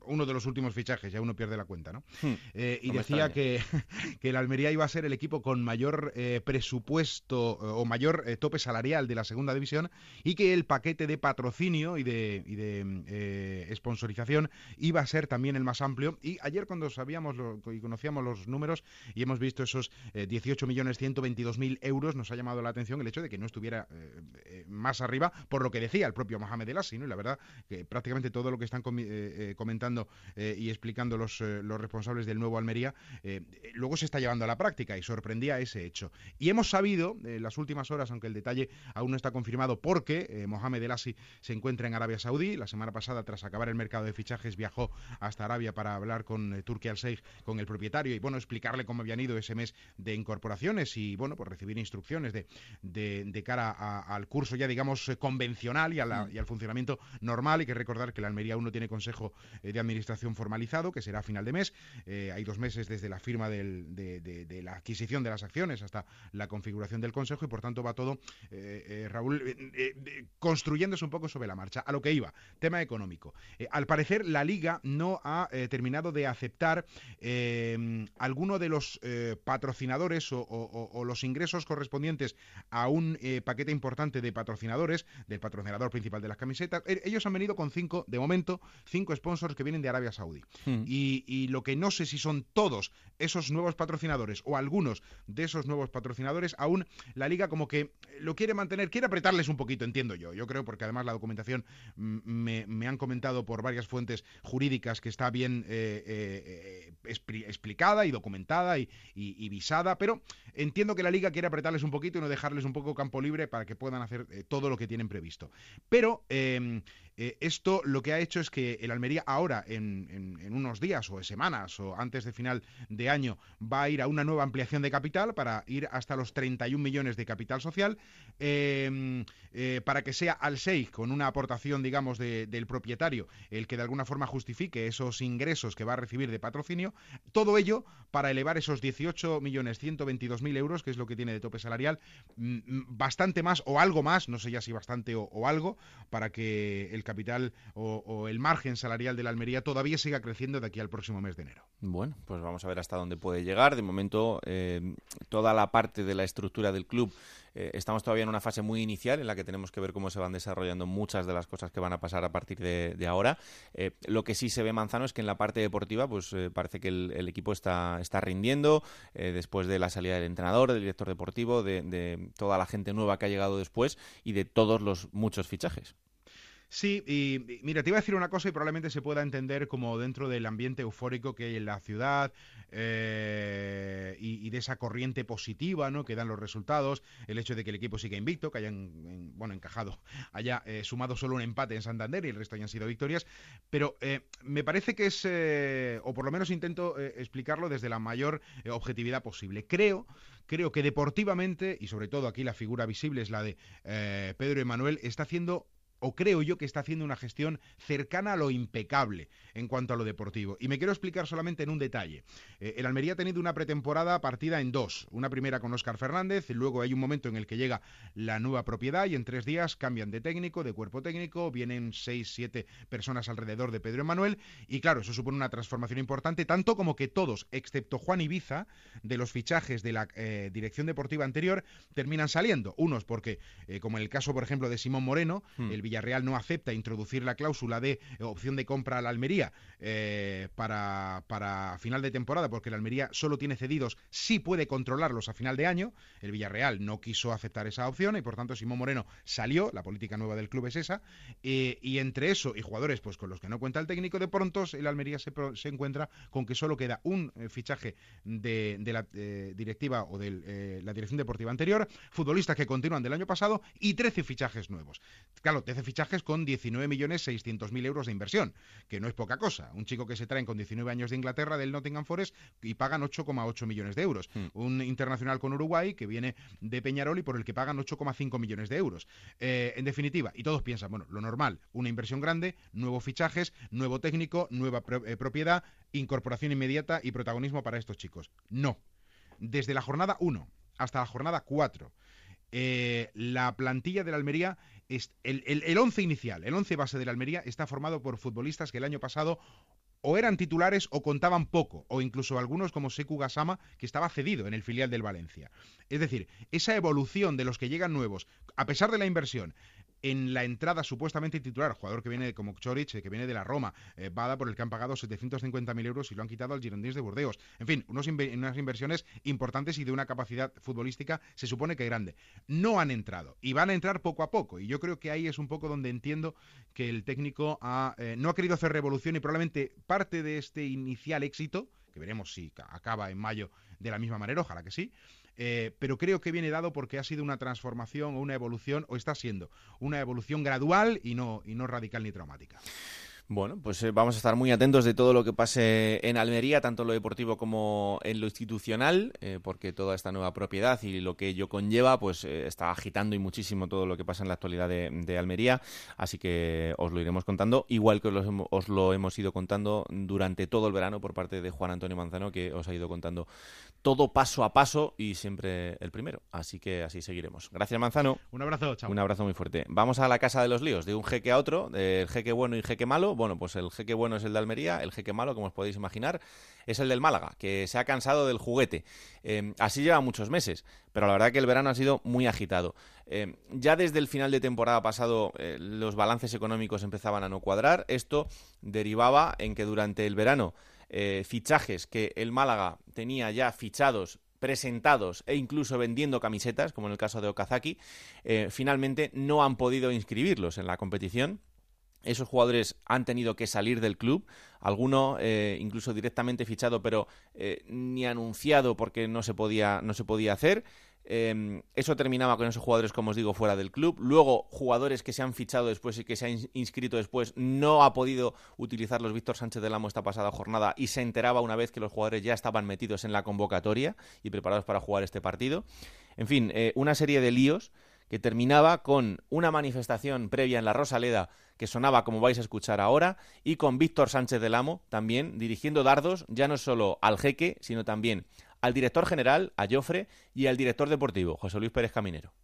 uno de los últimos fichajes, ya uno pierde la cuenta, ¿no? Hmm. Eh, y No decía que, que el Almería iba a ser el equipo con mayor eh, presupuesto eh, o mayor eh, tope salarial de la segunda división y que el paquete de patrocinio y de, y de sponsorización iba a ser también el más amplio. Y ayer cuando sabíamos lo- y conocíamos los números y hemos visto esos eh, 18 millones 122 mil euros, nos ha llamado la atención el hecho de que no estuviera más arriba por lo que decía el propio Mohamed El Assi, ¿no? Y la verdad que prácticamente todo lo que están eh, comentando eh, y explicando los, eh, los responsables del nuevo Almería, eh, luego se está llevando a la práctica y sorprendía ese hecho. Y hemos sabido en las últimas horas, aunque el detalle aún no está confirmado, porque Mohamed El Assi se encuentra en Arabia Saudí. La semana pasada, tras acabar el mercado de fichajes, viajó hasta Arabia para hablar con Turki Al Sheikh, con el propietario, y bueno, explicarle cómo habían ido ese mes de incorporaciones y bueno, pues recibir instrucciones de, de, de cara a- al curso ya, digamos, convencional y, a la- y al funcionamiento normal. Hay que recordar que la Almería aún no tiene consejo de administración formalizado, que será a final de mes. Eh, hay dos meses desde la firma del- de, la adquisición de las acciones hasta la configuración del consejo y por tanto va todo, eh, eh, Raúl, construyéndose un poco sobre la marcha. A lo que iba, tema económico. Al parecer la liga no ha terminado de aceptar alguno de los patrocinadores o, o- o- los ingresos correspondientes a un paquete importante de patrocinadores, del patrocinador principal de las camisetas. Ellos han venido con cinco, de momento, cinco sponsors que vienen de Arabia Saudí. Hmm. Y, y lo que no sé si son todos esos nuevos patrocinadores o algunos de esos nuevos patrocinadores, aún la liga como que lo quiere mantener, quiere apretarles un poquito, entiendo yo. Yo creo, porque además la documentación mm, me, me han comentado por varias fuentes jurídicas que está bien eh, eh, eh, expli- explicada y documentada y, y- y visada, pero entiendo que la liga quiere apretarles un poquito y no dejarles un poco campo libre para que puedan hacer eh, todo lo que tienen previsto. Pero eh, esto lo que ha hecho es que el Almería ahora, en, unos días o semanas o antes de final de año, va a ir a una nueva ampliación de capital para ir hasta los 31 millones de capital social, eh, eh, para que sea al SEIC con una aportación, digamos, de- del propietario, el que de alguna forma justifique esos ingresos que va a recibir de patrocinio. Todo ello para elevar esos 18 millones 122 mil euros, que es lo que tiene de tope salarial, mm, mm, bastante más o algo más, no sé ya si bastante o, o algo, para que el capital o, el margen salarial de la Almería todavía siga creciendo de aquí al próximo mes de enero. Bueno, pues vamos a ver hasta dónde puede llegar. De momento, eh, toda la parte de la estructura del club, eh, estamos todavía en una fase muy inicial en la que tenemos que ver cómo se van desarrollando muchas de las cosas que van a pasar a partir de, ahora. Eh, lo que sí se ve Manzano es que en la parte deportiva, pues eh, parece que el, el equipo está, está rindiendo después de la salida del entrenador, del director deportivo, de, de toda la gente nueva que ha llegado después y de todos los muchos fichajes. Sí, y mira, te iba a decir una cosa y probablemente se pueda entender como dentro del ambiente eufórico que hay en la ciudad eh, y, de esa corriente positiva ¿no? que dan los resultados, el hecho de que el equipo siga invicto, que hayan en- bueno, encajado, haya eh, sumado solo un empate en Santander y el resto hayan sido victorias, pero eh, me parece que es, o por lo menos intento explicarlo desde la mayor objetividad posible. Creo creo que deportivamente, y sobre todo aquí la figura visible es la de Pedro Emanuel, está haciendo o creo yo que está haciendo una gestión cercana a lo impecable en cuanto a lo deportivo. Y me quiero explicar solamente en un detalle. Eh, el Almería ha tenido una pretemporada partida en dos. Una primera con Óscar Fernández, y luego hay un momento en el que llega la nueva propiedad y en tres días cambian de técnico, de cuerpo técnico, vienen seis, siete personas alrededor de Pedro Emanuel y claro, eso supone una transformación importante, tanto como que todos, excepto Juan Ibiza, de los fichajes de la eh, dirección deportiva anterior, terminan saliendo. Unos porque, eh, como en el caso, por ejemplo, de Simón Moreno, Hmm. el Villarreal no acepta introducir la cláusula de opción de compra a la Almería para, para final de temporada, porque la Almería solo tiene cedidos si puede controlarlos a final de año. El Villarreal no quiso aceptar esa opción y por tanto Simón Moreno salió, la política nueva del club es esa, y entre eso y jugadores pues con los que no cuenta el técnico de prontos, el Almería se, encuentra con que solo queda un eh, fichaje de, la eh, directiva o de eh, la dirección deportiva anterior, futbolistas que continúan del año pasado y 13 fichajes nuevos. Claro, 13 fichajes con 19.600.000 euros de inversión, que no es poca cosa. Un chico que se traen con 19 años de Inglaterra del Nottingham Forest y pagan 8,8 millones de euros. Hmm. Un internacional con Uruguay que viene de Peñarol y por el que pagan 8,5 millones de euros. en definitiva, y todos piensan, bueno, lo normal, una inversión grande, nuevos fichajes, nuevo técnico, nueva propiedad, incorporación inmediata y protagonismo para estos chicos. No. Desde la jornada 1 hasta la jornada 4, eh, la plantilla de la Almería, es, el, el, once inicial, el once base de la Almería está formado por futbolistas que el año pasado o eran titulares o contaban poco, o incluso algunos como Seku Gasama, que estaba cedido en el filial del Valencia. Es decir, esa evolución de los que llegan nuevos, a pesar de la inversión, en la entrada supuestamente titular, jugador que viene como Chorich, que viene de la Roma, eh, Bada por el que han pagado 750.000 euros y lo han quitado al Girondins de Burdeos. En fin, unos unas inversiones importantes y de una capacidad futbolística se supone que grande. No han entrado y van a entrar poco a poco y yo creo que ahí es un poco donde entiendo que el técnico eh, no ha querido hacer revolución y probablemente parte de este inicial éxito, que veremos si acaba en mayo de la misma manera, ojalá que sí, eh, pero creo que viene dado porque ha sido una transformación o una evolución, o está siendo una evolución gradual y no, y no radical ni traumática. Bueno, pues eh, vamos a estar muy atentos de todo lo que pase en Almería, tanto en lo deportivo como en lo institucional, eh, porque toda esta nueva propiedad y lo que ello conlleva, pues eh, está agitando y muchísimo todo lo que pasa en la actualidad de, Almería, así que os lo iremos contando, igual que os lo, hemos ido contando durante todo el verano por parte de Juan Antonio Manzano, que os ha ido contando todo paso a paso y siempre el primero, así que así seguiremos. Gracias Manzano. Un abrazo, chao. Un abrazo muy fuerte. Vamos a la casa de los líos, de un jeque a otro, del jeque bueno y jeque malo bueno, pues el jeque bueno es el de Almería, el jeque malo, como os podéis imaginar, es el del Málaga, que se ha cansado del juguete. Em, así lleva muchos meses, pero la verdad que el verano ha sido muy agitado. Em, ya desde el final de temporada pasado eh, los balances económicos empezaban a no cuadrar. Esto derivaba en que durante el verano eh, fichajes que el Málaga tenía ya fichados presentados e incluso vendiendo camisetas, como en el caso de Okazaki, eh, finalmente no han podido inscribirlos en la competición esos jugadores han tenido que salir del club, alguno eh, incluso directamente fichado, pero eh, ni anunciado porque no se podía, no se podía hacer. Em, eso terminaba con esos jugadores, como os digo, fuera del club. Luego, jugadores que se han fichado después y que se han inscrito después, no ha podido utilizarlos Víctor Sánchez del Amo esta pasada jornada y se enteraba una vez que los jugadores ya estaban metidos en la convocatoria y preparados para jugar este partido. En fin, eh, una serie de líos que terminaba con una manifestación previa en la Rosaleda que sonaba como vais a escuchar ahora y con Víctor Sánchez del Amo también dirigiendo dardos ya no solo al jeque, sino también al director general, a Jofre, y al director deportivo, José Luis Pérez Caminero.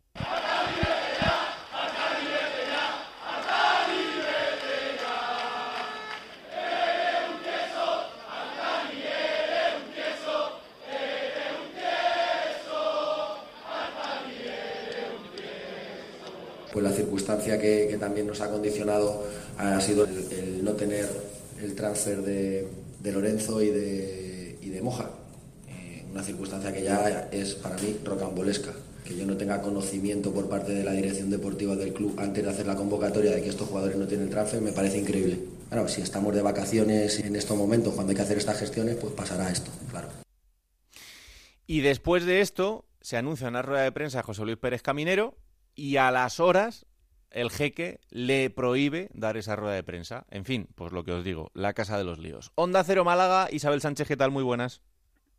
Pues la circunstancia que, también nos ha condicionado ha sido el, no tener el transfer de, Lorenzo y de, y de Moja. Eh, una circunstancia que ya es para mí rocambolesca. Que yo no tenga conocimiento por parte de la dirección deportiva del club antes de hacer la convocatoria de que estos jugadores no tienen transfer me parece increíble. Claro, si estamos de vacaciones en estos momentos, cuando hay que hacer estas gestiones, pues pasará esto, claro. Y después de esto, se anuncia una rueda de prensa José Luis Pérez Caminero y a las horas el jeque le prohíbe dar esa rueda de prensa. En fin, pues lo que os digo, la casa de los líos. Onda Cero Málaga, Isabel Sánchez, ¿qué tal? Muy buenas.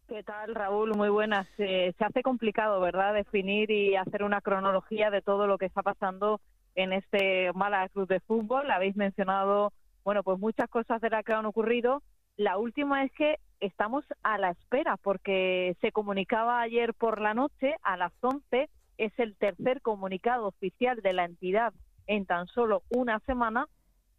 ¿Qué tal, Raúl? Muy buenas. se hace complicado, ¿verdad?, definir y hacer una cronología de todo lo que está pasando en este Málaga Club de Fútbol. Habéis mencionado, bueno, pues muchas cosas de las que han ocurrido. La última es que estamos a la espera, porque se comunicaba ayer por la noche a las 11 es el tercer comunicado oficial de la entidad en tan solo una semana,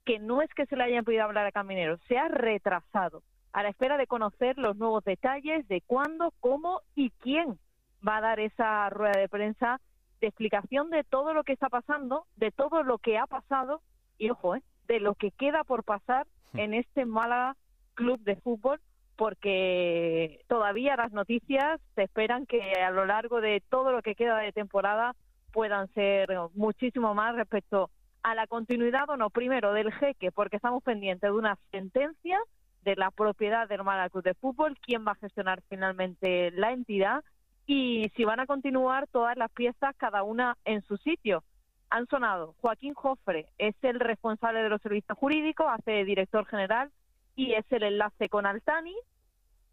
que no es que se le hayan podido hablar a Camineros, se ha retrasado a la espera de conocer los nuevos detalles de cuándo, cómo y quién va a dar esa rueda de prensa de explicación de todo lo que está pasando, de todo lo que ha pasado y, ojo, ¿eh? de lo que queda por pasar hmm. en este Málaga Club de Fútbol, porque todavía las noticias se esperan que a lo largo de todo lo que queda de temporada puedan ser muchísimo más respecto a la continuidad o no, primero del jeque, porque estamos pendientes de una sentencia de la propiedad del Málaga Club de Fútbol, quién va a gestionar finalmente la entidad y si van a continuar todas las piezas, cada una en su sitio. Han sonado. Joaquín Jofre es el responsable de los servicios jurídicos, hace director general y es el enlace con Altani.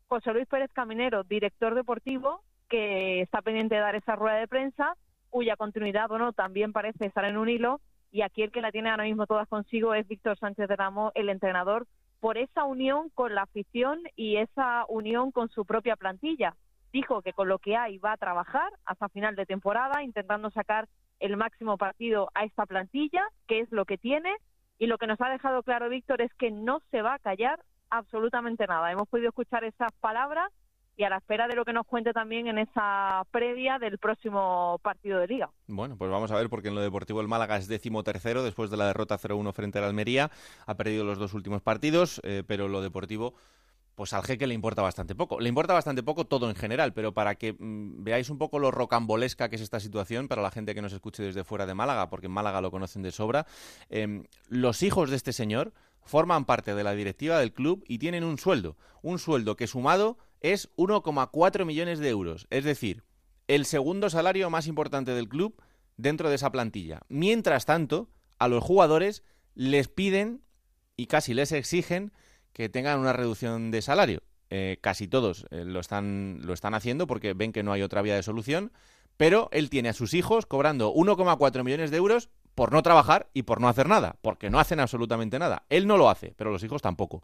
José Luis Pérez Caminero, director deportivo, que está pendiente de dar esa rueda de prensa, cuya continuidad o no también parece estar en un hilo. Y aquí el que la tiene ahora mismo todas consigo es Víctor Sánchez de Ramos, el entrenador por esa unión con la afición y esa unión con su propia plantilla. Dijo que con lo que hay va a trabajar hasta final de temporada, intentando sacar el máximo partido a esta plantilla, que es lo que tiene, y lo que nos ha dejado claro Víctor es que no se va a callar absolutamente nada. Hemos podido escuchar esas palabras y a la espera de lo que nos cuente también en esa previa del próximo partido de liga. Bueno, pues vamos a ver, porque en lo deportivo el Málaga es décimo tercero después de la derrota 0-1 frente al Almería. Ha perdido los dos últimos partidos, eh, pero lo deportivo pues al jeque le importa bastante poco. Le importa bastante poco todo en general, pero para que mm, veáis un poco lo rocambolesca que es esta situación para la gente que nos escuche desde fuera de Málaga, porque en Málaga lo conocen de sobra, em, los hijos de este señor forman parte de la directiva del club y tienen un sueldo, un sueldo que sumado es 1,4 millones de euros, es decir, el segundo salario más importante del club dentro de esa plantilla. Mientras tanto, a los jugadores les piden y casi les exigen que tengan una reducción de salario. Eh, casi todos eh, lo, están, lo están haciendo porque ven que no hay otra vía de solución, pero él tiene a sus hijos cobrando 1,4 millones de euros por no trabajar y por no hacer nada, porque no hacen absolutamente nada. Él no lo hace, pero los hijos tampoco.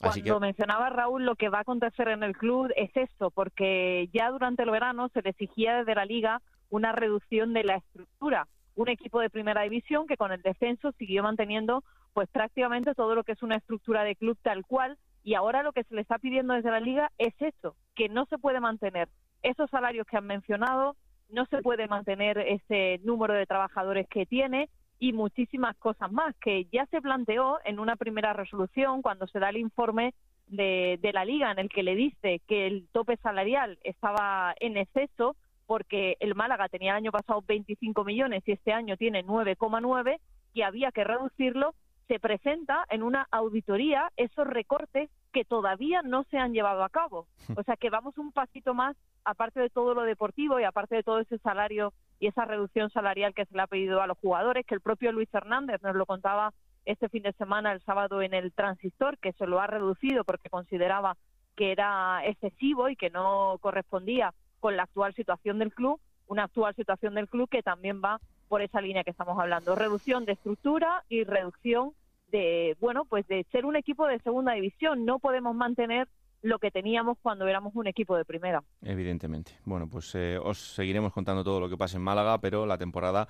Cuando mencionaba Raúl lo que va a acontecer en el club es esto, porque ya durante el verano se le exigía desde la liga una reducción de la estructura. Un equipo de primera división que con el descenso siguió manteniendo pues prácticamente todo lo que es una estructura de club tal cual y ahora lo que se le está pidiendo desde la liga es eso, que no se puede mantener esos salarios que han mencionado, no se puede mantener ese número de trabajadores que tiene y muchísimas cosas más que ya se planteó en una primera resolución cuando se da el informe de, de la liga en el que le dice que el tope salarial estaba en exceso porque el Málaga tenía el año pasado 25 millones y este año tiene 9,9 y había que reducirlo, se presenta en una auditoría esos recortes que todavía no se han llevado a cabo. O sea que vamos un pasito más, aparte de todo lo deportivo y aparte de todo ese salario y esa reducción salarial que se le ha pedido a los jugadores, que el propio Luis Hernández nos lo contaba este fin de semana, el sábado, en el transistor, que se lo ha reducido porque consideraba que era excesivo y que no correspondía con la actual situación del club, una actual situación del club que también va por esa línea que estamos hablando, reducción de estructura y reducción de, bueno, pues de ser un equipo de segunda división. No podemos mantener lo que teníamos cuando éramos un equipo de primera. Evidentemente. Bueno, pues eh, os seguiremos contando todo lo que pasa en Málaga, pero la temporada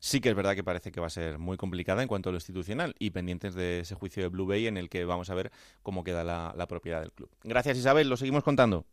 sí que es verdad que parece que va a ser muy complicada en cuanto a lo institucional y pendientes de ese juicio de Blue Bay en el que vamos a ver cómo queda la propiedad del club. Gracias Isabel, lo seguimos contando.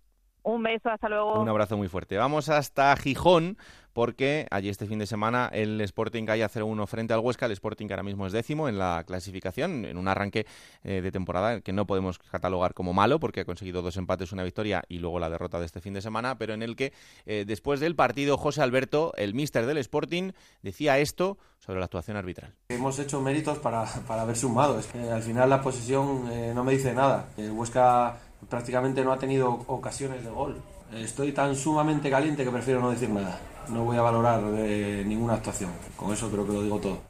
Un beso, hasta luego. Un abrazo muy fuerte. Vamos hasta Gijón, porque allí este fin de semana el Sporting cae a 0-1 frente al Huesca. El Sporting ahora mismo es décimo en la clasificación, en un arranque eh, de temporada que no podemos catalogar como malo, porque ha conseguido dos empates, una victoria y luego la derrota de este fin de semana, pero en el que eh, después del partido José Alberto, el míster del Sporting, decía esto sobre la actuación arbitral. Hemos hecho méritos para, haber sumado. Es al final la posesión eh, no me dice nada. El Huesca prácticamente no ha tenido ocasiones de gol. Estoy tan sumamente caliente que prefiero no decir nada. No voy a valorar de ninguna actuación. Con eso creo que lo digo todo.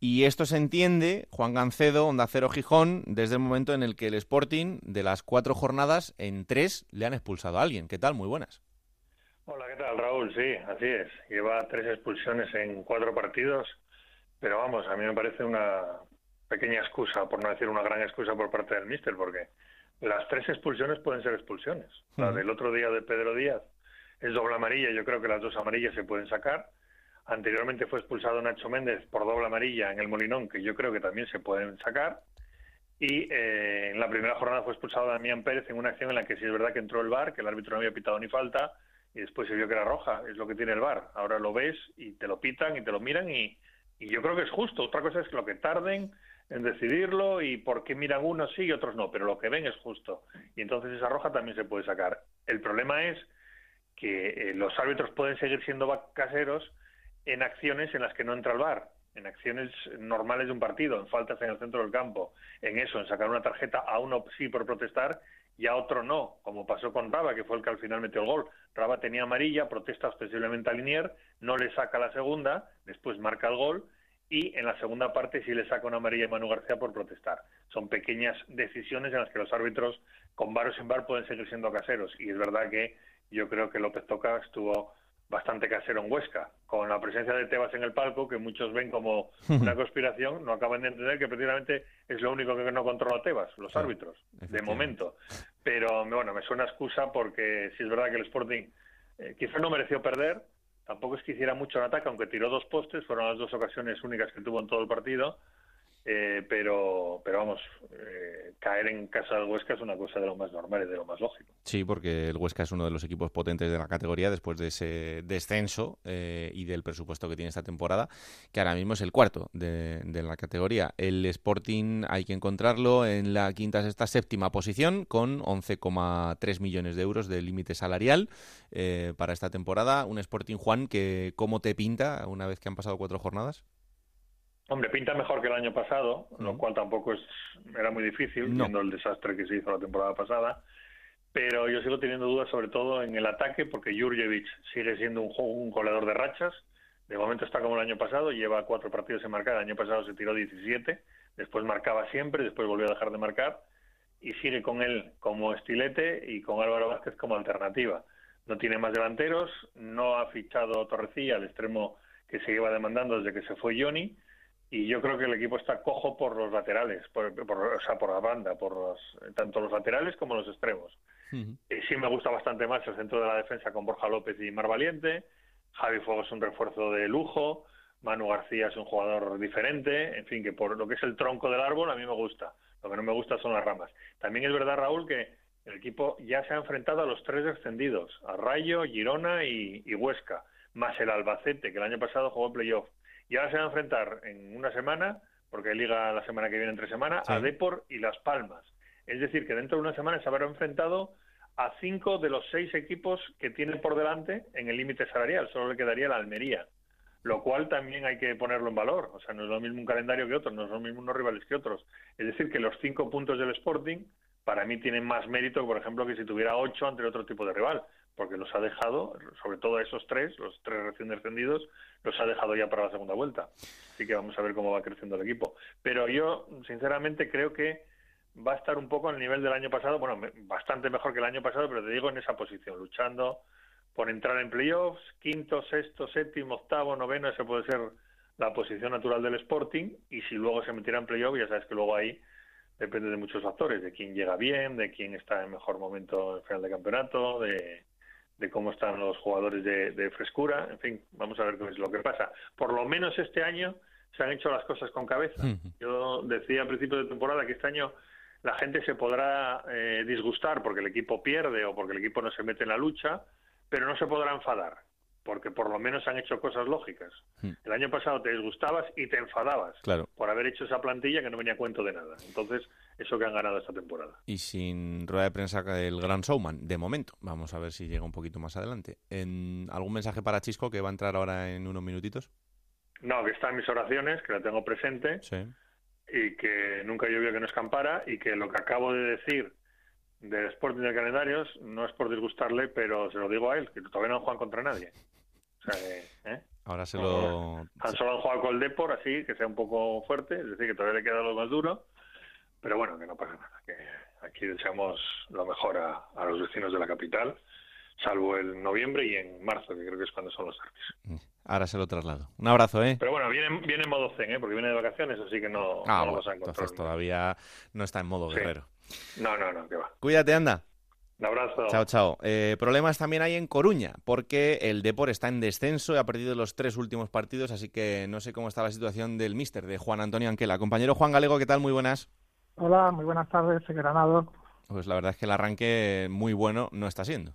Y esto se entiende, Juan Gancedo, Onda Cero Gijón, desde el momento en el que el Sporting, de las cuatro jornadas, en tres le han expulsado a alguien. ¿Qué tal? Muy buenas. Hola, ¿qué tal, Raúl? Sí, así es. Lleva tres expulsiones en cuatro partidos, pero vamos, a mí me parece una pequeña excusa, por no decir una gran excusa por parte del míster, porque las tres expulsiones pueden ser expulsiones. La del otro día de Pedro Díaz es doble amarilla, yo creo que las dos amarillas se pueden sacar. Anteriormente fue expulsado Nacho Méndez por doble amarilla en el Molinón, que yo creo que también se pueden sacar. Y eh, en la primera jornada fue expulsado Damián Pérez en una acción en la que sí es verdad que entró el VAR, que el árbitro no había pitado ni falta, y después se vio que era roja, es lo que tiene el VAR. Ahora lo ves y te lo pitan y te lo miran y, y yo creo que es justo. Otra cosa es que lo que tarden en decidirlo y por qué miran unos sí y otros no, pero lo que ven es justo. Y entonces esa roja también se puede sacar. El problema es que eh, los árbitros pueden seguir siendo caseros en acciones en las que no entra el VAR, en acciones normales de un partido, en faltas en el centro del campo, en eso, en sacar una tarjeta a uno sí por protestar y a otro no, como pasó con Raba, que fue el que al final metió el gol. Raba tenía amarilla, protesta ostensiblemente a Linier, no le saca la segunda, después marca el gol y en la segunda parte sí le saca una amarilla a Manu García por protestar. Son pequeñas decisiones en las que los árbitros con varos en bar pueden seguir siendo caseros y es verdad que yo creo que López Toca estuvo bastante casero en Huesca, con la presencia de Tebas en el palco, que muchos ven como una conspiración, no acaban de entender que precisamente es lo único que no controla Tebas, los árbitros, de momento. Pero bueno, me suena excusa porque si es verdad que el Sporting eh, quizás no mereció perder, tampoco es que hiciera mucho en ataque, aunque tiró dos postes, fueron las dos ocasiones únicas que tuvo en todo el partido, eh, pero, pero vamos, eh, caer en casa del Huesca es una cosa de lo más normal y de lo más lógico. Sí, porque el Huesca es uno de los equipos potentes de la categoría después de ese descenso eh, y del presupuesto que tiene esta temporada, que ahora mismo es el cuarto de, la categoría. El Sporting hay que encontrarlo en la quinta, sexta, séptima posición con 11,3 millones de euros de límite salarial para esta temporada. Un Sporting, Juan, que ¿cómo te pinta una vez que han pasado cuatro jornadas? Hombre, pinta mejor que el año pasado, lo cual tampoco es era muy difícil, viendo el desastre que se hizo la temporada pasada. Pero yo sigo teniendo dudas, sobre todo en el ataque, porque Jurjevic sigue siendo un, un goleador de rachas. De momento está como el año pasado, lleva cuatro partidos en marcar. El año pasado se tiró 17, después marcaba siempre, después volvió a dejar de marcar. Y sigue con él como estilete y con Álvaro Vázquez como alternativa. No tiene más delanteros, no ha fichado Torrecilla, el extremo que se lleva demandando desde que se fue Johnny y yo creo que el equipo está cojo por los laterales, por, o sea, por la banda, por los, tanto los laterales como los extremos. sí me gusta bastante más el centro de la defensa con Borja López y Mar Valiente. Javi Fuego es un refuerzo de lujo. Manu García es un jugador diferente. En fin, que por lo que es el tronco del árbol a mí me gusta. Lo que no me gusta son las ramas. También es verdad, Raúl, que el equipo ya se ha enfrentado a los tres descendidos, a Rayo, Girona y, y Huesca, más el Albacete, que el año pasado jugó playoff y ahora se va a enfrentar en una semana, porque hay liga la semana que viene entre semana, a Depor y Las Palmas. Es decir, que dentro de una semana se habrá enfrentado a cinco de los seis equipos que tienen por delante en el límite salarial. Solo le quedaría la Almería. Lo cual también hay que ponerlo en valor. O sea, no es lo mismo un calendario que otro, no es lo mismo unos rivales que otros. Es decir, que los cinco puntos del Sporting para mí tienen más mérito, por ejemplo, que si tuviera ocho ante otro tipo de rival porque los ha dejado, sobre todo esos tres, los tres recién descendidos, los ha dejado ya para la segunda vuelta. Así que vamos a ver cómo va creciendo el equipo. Pero yo, sinceramente, creo que va a estar un poco al nivel del año pasado, bueno, bastante mejor que el año pasado, pero te digo en esa posición, luchando por entrar en playoffs, quinto, sexto, séptimo, octavo, noveno, esa puede ser la posición natural del Sporting, y si luego se metiera en playoffs, ya sabes que luego ahí depende de muchos factores, de quién llega bien, de quién está en mejor momento en final de campeonato, de, de cómo están los jugadores de, frescura, en fin, vamos a ver qué es lo que pasa. Por lo menos este año se han hecho las cosas con cabeza. Yo decía al principio de temporada que este año la gente se podrá eh, disgustar porque el equipo pierde o porque el equipo no se mete en la lucha, pero no se podrá enfadar porque por lo menos han hecho cosas lógicas. El año pasado te disgustabas y te enfadabas por haber hecho esa plantilla que no venía a cuento de nada. Entonces, eso que han ganado esta temporada. Y sin rueda de prensa del Gran Showman, de momento. Vamos a ver si llega un poquito más adelante. ¿En ¿Algún mensaje para Chisco que va a entrar ahora en unos minutitos? No, que está en mis oraciones, que la tengo presente. Y que nunca llovió que no escampara y que lo que acabo de decir del Sporting de Calendarios no es por disgustarle, pero se lo digo a él, que todavía no han jugado contra nadie. ¿eh? Ahora se lo... Han solo jugado con el Depor, así, que sea un poco fuerte, es decir, que todavía le queda lo más duro, pero bueno, que no pasa nada, que aquí deseamos lo mejor a, los vecinos de la capital, salvo el noviembre y en marzo, que creo que es cuando son los derbis. Mm, ahora se lo traslado. Un abrazo, ¿eh? Pero bueno, viene, viene en modo zen, ¿eh? Porque viene de vacaciones, así que no, ah, no vamos a encontrar. Entonces todavía no está en modo guerrero. No, no, no, que va. Cuídate, anda. Un abrazo. Chao, chao. Eh, problemas también hay en Coruña, porque el Depor está en descenso y ha perdido los tres últimos partidos, así que no sé cómo está la situación del míster, de Juan Antonio Anquela. Compañero Juan Galego, ¿qué tal? Muy buenas. Hola, muy buenas tardes, Granado. Pues la verdad es que el arranque muy bueno no está siendo.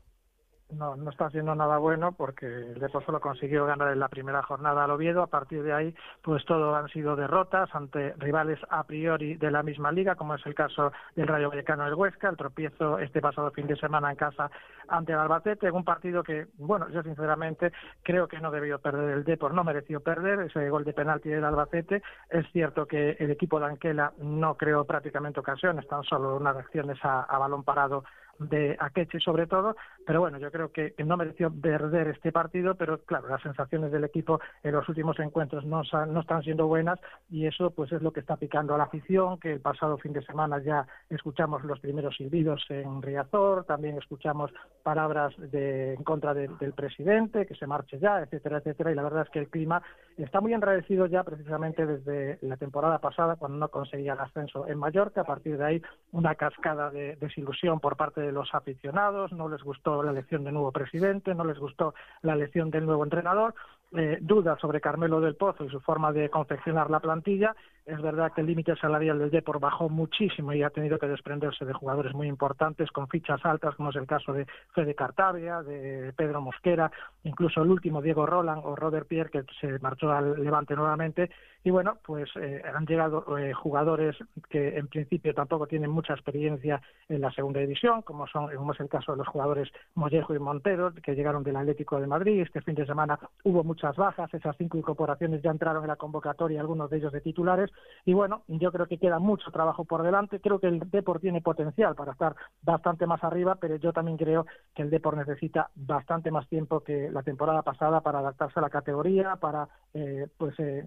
No, no está haciendo nada bueno porque el Depor solo consiguió ganar en la primera jornada al Oviedo. A partir de ahí, pues todo han sido derrotas ante rivales a priori de la misma liga, como es el caso del Rayo Vallecano del Huesca, el tropiezo este pasado fin de semana en casa ante el Albacete, un partido que, bueno, yo sinceramente creo que no debió perder el Depor, no mereció perder ese gol de penalti del Albacete. Es cierto que el equipo de Anquela no creó prácticamente ocasiones, tan solo unas reacciones a, a balón parado de Akeche sobre todo, pero bueno, yo creo que no mereció perder este partido, pero claro, las sensaciones del equipo en los últimos encuentros no, no están siendo buenas y eso pues es lo que está picando a la afición, que el pasado fin de semana ya escuchamos los primeros silbidos en Riazor, también escuchamos palabras de, en contra del presidente, que se marche ya, etcétera, etcétera, y la verdad es que el clima está muy enrarecido ya precisamente desde la temporada pasada, cuando no conseguía el ascenso en Mallorca, a partir de ahí una cascada de desilusión por parte de los aficionados, no les gustó la elección del nuevo presidente, no les gustó la elección del nuevo entrenador, eh, dudas sobre Carmelo del Pozo y su forma de confeccionar la plantilla. Es verdad que el límite salarial del Depor bajó muchísimo y ha tenido que desprenderse de jugadores muy importantes con fichas altas, como es el caso de Fede Cartavia, de Pedro Mosquera, incluso el último Diego Roland o Robert Pierre, que se marchó al Levante nuevamente. Y bueno, pues eh, han llegado eh, jugadores que en principio tampoco tienen mucha experiencia en la segunda división, como son como es el caso de los jugadores Mollejo y Montero, que llegaron del Atlético de Madrid. Este fin de semana hubo muchas bajas, esas cinco incorporaciones ya entraron en la convocatoria, algunos de ellos de titulares, y bueno, yo creo que queda mucho trabajo por delante, creo que el Depor tiene potencial para estar bastante más arriba, pero yo también creo que el Depor necesita bastante más tiempo que la temporada pasada para adaptarse a la categoría, para eh, pues eh,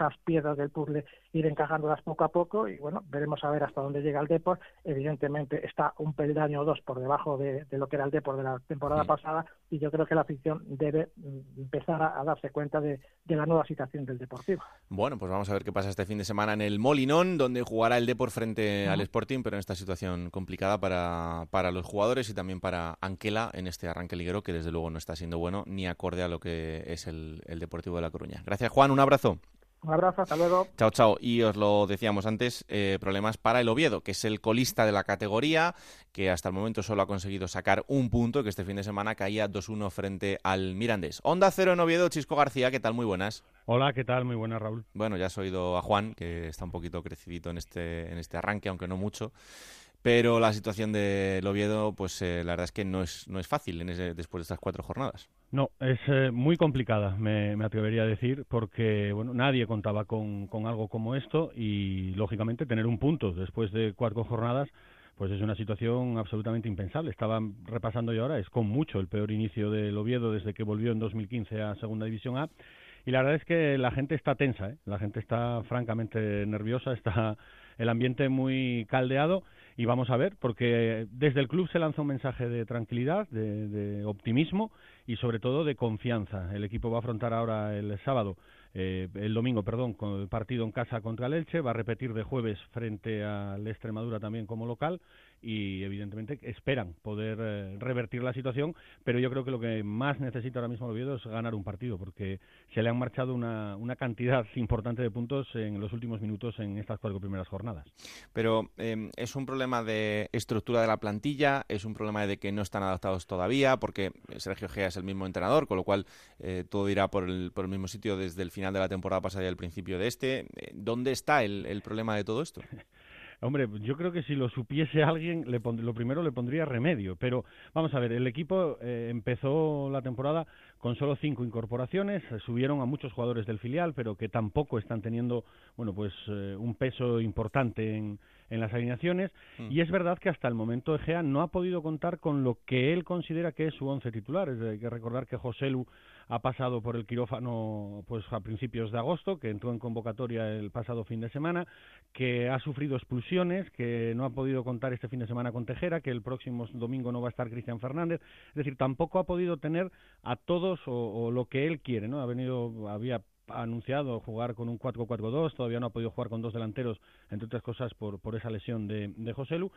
esas piedras del puzzle ir encajándolas poco a poco, y bueno, veremos a ver hasta dónde llega el Depor, evidentemente está un peldaño o dos por debajo de, lo que era el Depor de la temporada pasada, y yo creo que la afición debe mm, empezar a a darse cuenta de, la nueva situación del Deportivo. Bueno, pues vamos a ver qué pasa este fin de semana en el Molinón, donde jugará el Depor frente al Sporting, pero en esta situación complicada para, para los jugadores y también para Anquela en este arranque liguero, que desde luego no está siendo bueno ni acorde a lo que es el, el Deportivo de La Coruña. Gracias, Juan. Un abrazo. Un abrazo, hasta luego. Chao, chao. Y os lo decíamos antes, eh, problemas para el Oviedo, que es el colista de la categoría, que hasta el momento solo ha conseguido sacar un punto, que este fin de semana caía 2-1 frente al Mirandés. Onda Cero en Oviedo, Chisco García, ¿qué tal? Muy buenas. Hola, ¿qué tal? Muy buenas, Raúl. Bueno, ya has oído a Juan, que está un poquito crecidito en este, en este arranque, aunque no mucho. Pero la situación del Oviedo, pues eh, la verdad es que no es, no es fácil en ese, después de estas cuatro jornadas. No, es eh, muy complicada, me, atrevería a decir, porque bueno, nadie contaba con, con algo como esto y, lógicamente, tener un punto después de cuatro jornadas pues es una situación absolutamente impensable. Estaba repasando yo ahora, es con mucho el peor inicio del Oviedo desde que volvió en 2015 a Segunda División A. Y la verdad es que la gente está tensa, ¿eh? la gente está francamente nerviosa, está el ambiente muy caldeado y vamos a ver, porque desde el club se lanza un mensaje de tranquilidad, de, optimismo y sobre todo de confianza. El equipo va a afrontar ahora el sábado, eh, el domingo, perdón, con el partido en casa contra el Elche, va a repetir de jueves frente al Extremadura también como local y evidentemente esperan poder eh, revertir la situación, pero yo creo que lo que más necesita ahora mismo el Oviedo es ganar un partido, porque se le han marchado una, una cantidad importante de puntos en los últimos minutos en estas cuatro primeras jornadas. Pero em, es un problema de estructura de la plantilla, es un problema de que no están adaptados todavía, porque Sergio Gea es el mismo entrenador, con lo cual eh, todo irá por el, por el mismo sitio desde el final de la temporada pasada y el principio de este. Eh, ¿Dónde está el, el problema de todo esto? Hombre, yo creo que si lo supiese alguien, le lo primero le pondría remedio. Pero vamos a ver, el equipo eh, empezó la temporada con solo cinco incorporaciones, eh, subieron a muchos jugadores del filial, pero que tampoco están teniendo, bueno, pues eh, un peso importante en, en las alineaciones. Mm. Y es verdad que hasta el momento Egea no ha podido contar con lo que él considera que es su once titular. hay que recordar que José Lu ha pasado por el quirófano pues a principios de agosto, que entró en convocatoria el pasado fin de semana, que ha sufrido expulsiones, que no ha podido contar este fin de semana con Tejera, que el próximo domingo no va a estar Cristian Fernández, es decir, tampoco ha podido tener a todos o, lo que él quiere, ¿no? Ha venido había anunciado jugar con un 4-4-2, todavía no ha podido jugar con dos delanteros, entre otras cosas por, por esa lesión de, de José Lu,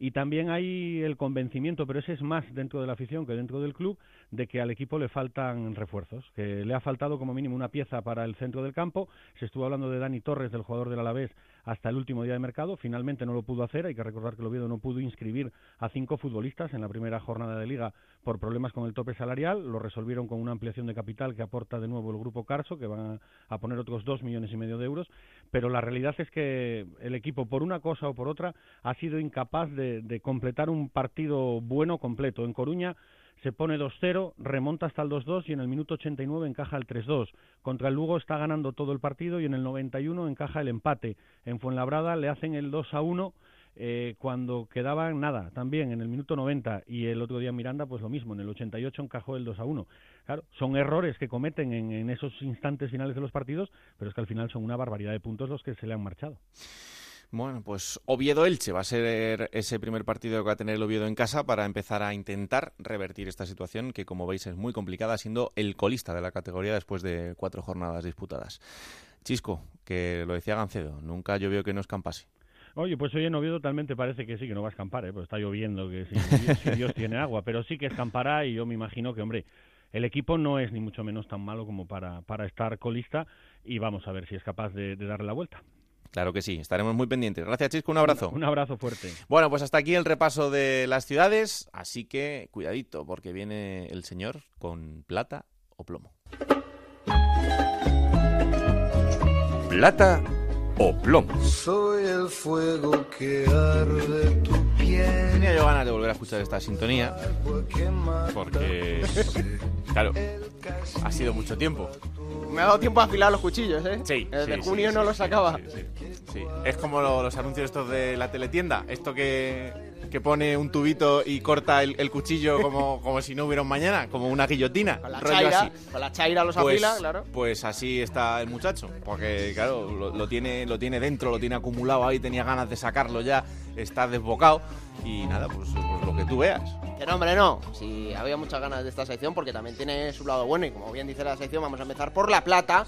y también hay el convencimiento, pero ese es más dentro de la afición que dentro del club, de que al equipo le faltan refuerzos, que le ha faltado como mínimo una pieza para el centro del campo. Se estuvo hablando de Dani Torres, del jugador del Alavés, hasta el último día de mercado. Finalmente no lo pudo hacer. Hay que recordar que el Oviedo no pudo inscribir a cinco futbolistas en la primera jornada de liga por problemas con el tope salarial. Lo resolvieron con una ampliación de capital que aporta de nuevo el grupo Carso, que van a poner otros dos millones y medio de euros. Pero la realidad es que el equipo, por una cosa o por otra, ha sido incapaz de, de completar un partido bueno completo. En Coruña se pone 2-0, remonta hasta el 2-2 y en el minuto 89 encaja el 3-2. Contra el Lugo está ganando todo el partido y en el 91 encaja el empate. En Fuenlabrada le hacen el 2-1 eh, cuando quedaban nada, también en el minuto 90 y el otro día Miranda pues lo mismo, en el 88 encajó el 2 a 1. Claro, son errores que cometen en, en esos instantes finales de los partidos, pero es que al final son una barbaridad de puntos los que se le han marchado. Bueno, pues Oviedo-Elche va a ser ese primer partido que va a tener el Oviedo en casa para empezar a intentar revertir esta situación que, como veis, es muy complicada, siendo el colista de la categoría después de cuatro jornadas disputadas. Chisco, que lo decía Gancedo, nunca llovió que no escampase. Oye, pues hoy en Oviedo totalmente parece que sí, que no va a escampar, ¿eh? pues está lloviendo, que si, si Dios tiene agua, pero sí que escampará y yo me imagino que, hombre, el equipo no es ni mucho menos tan malo como para, para estar colista y vamos a ver si es capaz de, de darle la vuelta. Claro que sí, estaremos muy pendientes. Gracias, Chisco, un abrazo. Un, un, abrazo fuerte. Bueno, pues hasta aquí el repaso de las ciudades, así que cuidadito, porque viene el señor con plata o plomo. Plata o plomo. Soy el fuego que arde tu piel. Tenía yo ganas de volver a escuchar esta sintonía, porque, claro, ha sido mucho tiempo. Me ha dado tiempo a afilar los cuchillos, ¿eh? Sí. Desde sí, junio sí, no los sacaba. Sí, sí, Es como lo, los anuncios estos de la teletienda. Esto que, que pone un tubito y corta el, el cuchillo como, como si no hubiera un mañana, como una guillotina. Con la rollo chaira, así. con la chaira los Pues, claro. pues así está el muchacho, porque claro, lo, lo tiene, lo tiene dentro, lo tiene acumulado ahí, tenía ganas de sacarlo ya, está desbocado y nada, pues, pues lo que tú veas. No, hombre, no. Si había muchas ganas de esta sección, porque también tiene su lado bueno. Y como bien dice la sección, vamos a empezar por La Plata,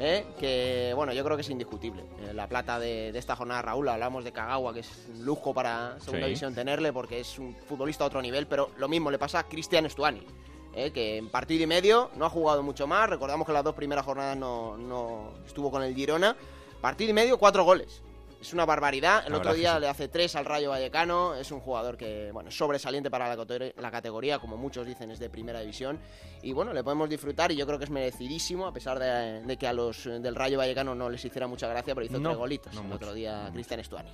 ¿eh? que, bueno, yo creo que es indiscutible. Eh, la Plata de, de esta jornada, Raúl, hablamos de Kagawa, que es un lujo para Segunda Sí. División tenerle, porque es un futbolista a otro nivel, pero lo mismo le pasa a Cristian Stuani. ¿eh? que en partido y medio no ha jugado mucho más. Recordamos que las dos primeras jornadas no, no estuvo con el Girona. Partido y medio, cuatro goles. Es una barbaridad. El La otro día sí. le hace tres al Rayo Vallecano. Es un jugador que, bueno, es sobresaliente para la, la categoría, como muchos dicen, es de primera división. Y bueno, le podemos disfrutar y yo creo que es merecidísimo, a pesar de, de que a los del Rayo Vallecano no les hiciera mucha gracia, pero hizo No, tres golitos no el mucho, otro día Cristian Stuani.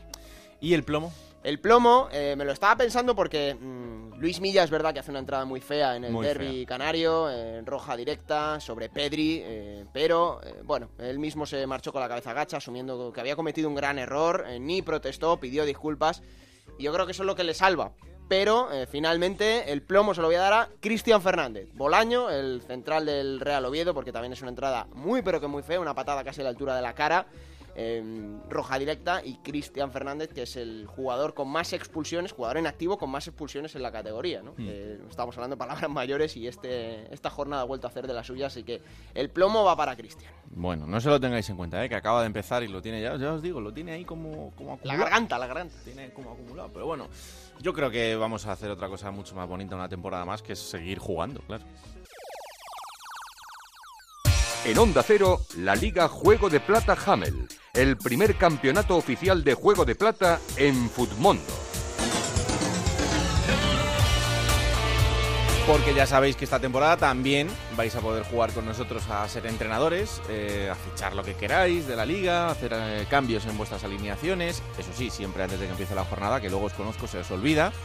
¿Y el plomo? El plomo, eh, me lo estaba pensando porque mm, Luis Milla es verdad que hace una entrada muy fea en el Muy derby canario, en roja directa, sobre Pedri, eh, pero eh, bueno, él mismo se marchó con la cabeza gacha, asumiendo que había cometido un gran error, eh, ni protestó, pidió disculpas, y yo creo que eso es lo que le salva. Pero finalmente el plomo se lo voy a dar a Cristian Fernández, Bolaño, el central del Real Oviedo, porque también es una entrada muy pero que muy fea, una patada casi a la altura de la cara eh, roja directa y Cristian Fernández, que es el jugador con más expulsiones, jugador en activo con más expulsiones en la categoría. ¿no? Mm. Eh, estamos hablando de palabras mayores y este, esta jornada ha vuelto a hacer de la suya, así que el plomo va para Cristian. Bueno, no se lo tengáis en cuenta, ¿eh? que acaba de empezar y lo tiene ya, ya os digo, lo tiene ahí como, como La acumulado. garganta, la garganta. Tiene como acumulado, pero bueno, yo creo que vamos a hacer otra cosa mucho más bonita una temporada más, que es seguir jugando, claro. En Onda Cero, la Liga Juego de Plata Hamel, el primer campeonato oficial de Juego de Plata en Futmundo. Porque ya sabéis que esta temporada también vais a poder jugar con nosotros a ser entrenadores, eh, a fichar lo que queráis de la liga, a hacer eh, cambios en vuestras alineaciones. Eso sí, siempre antes de que empiece la jornada, que luego os conozco, se os olvida.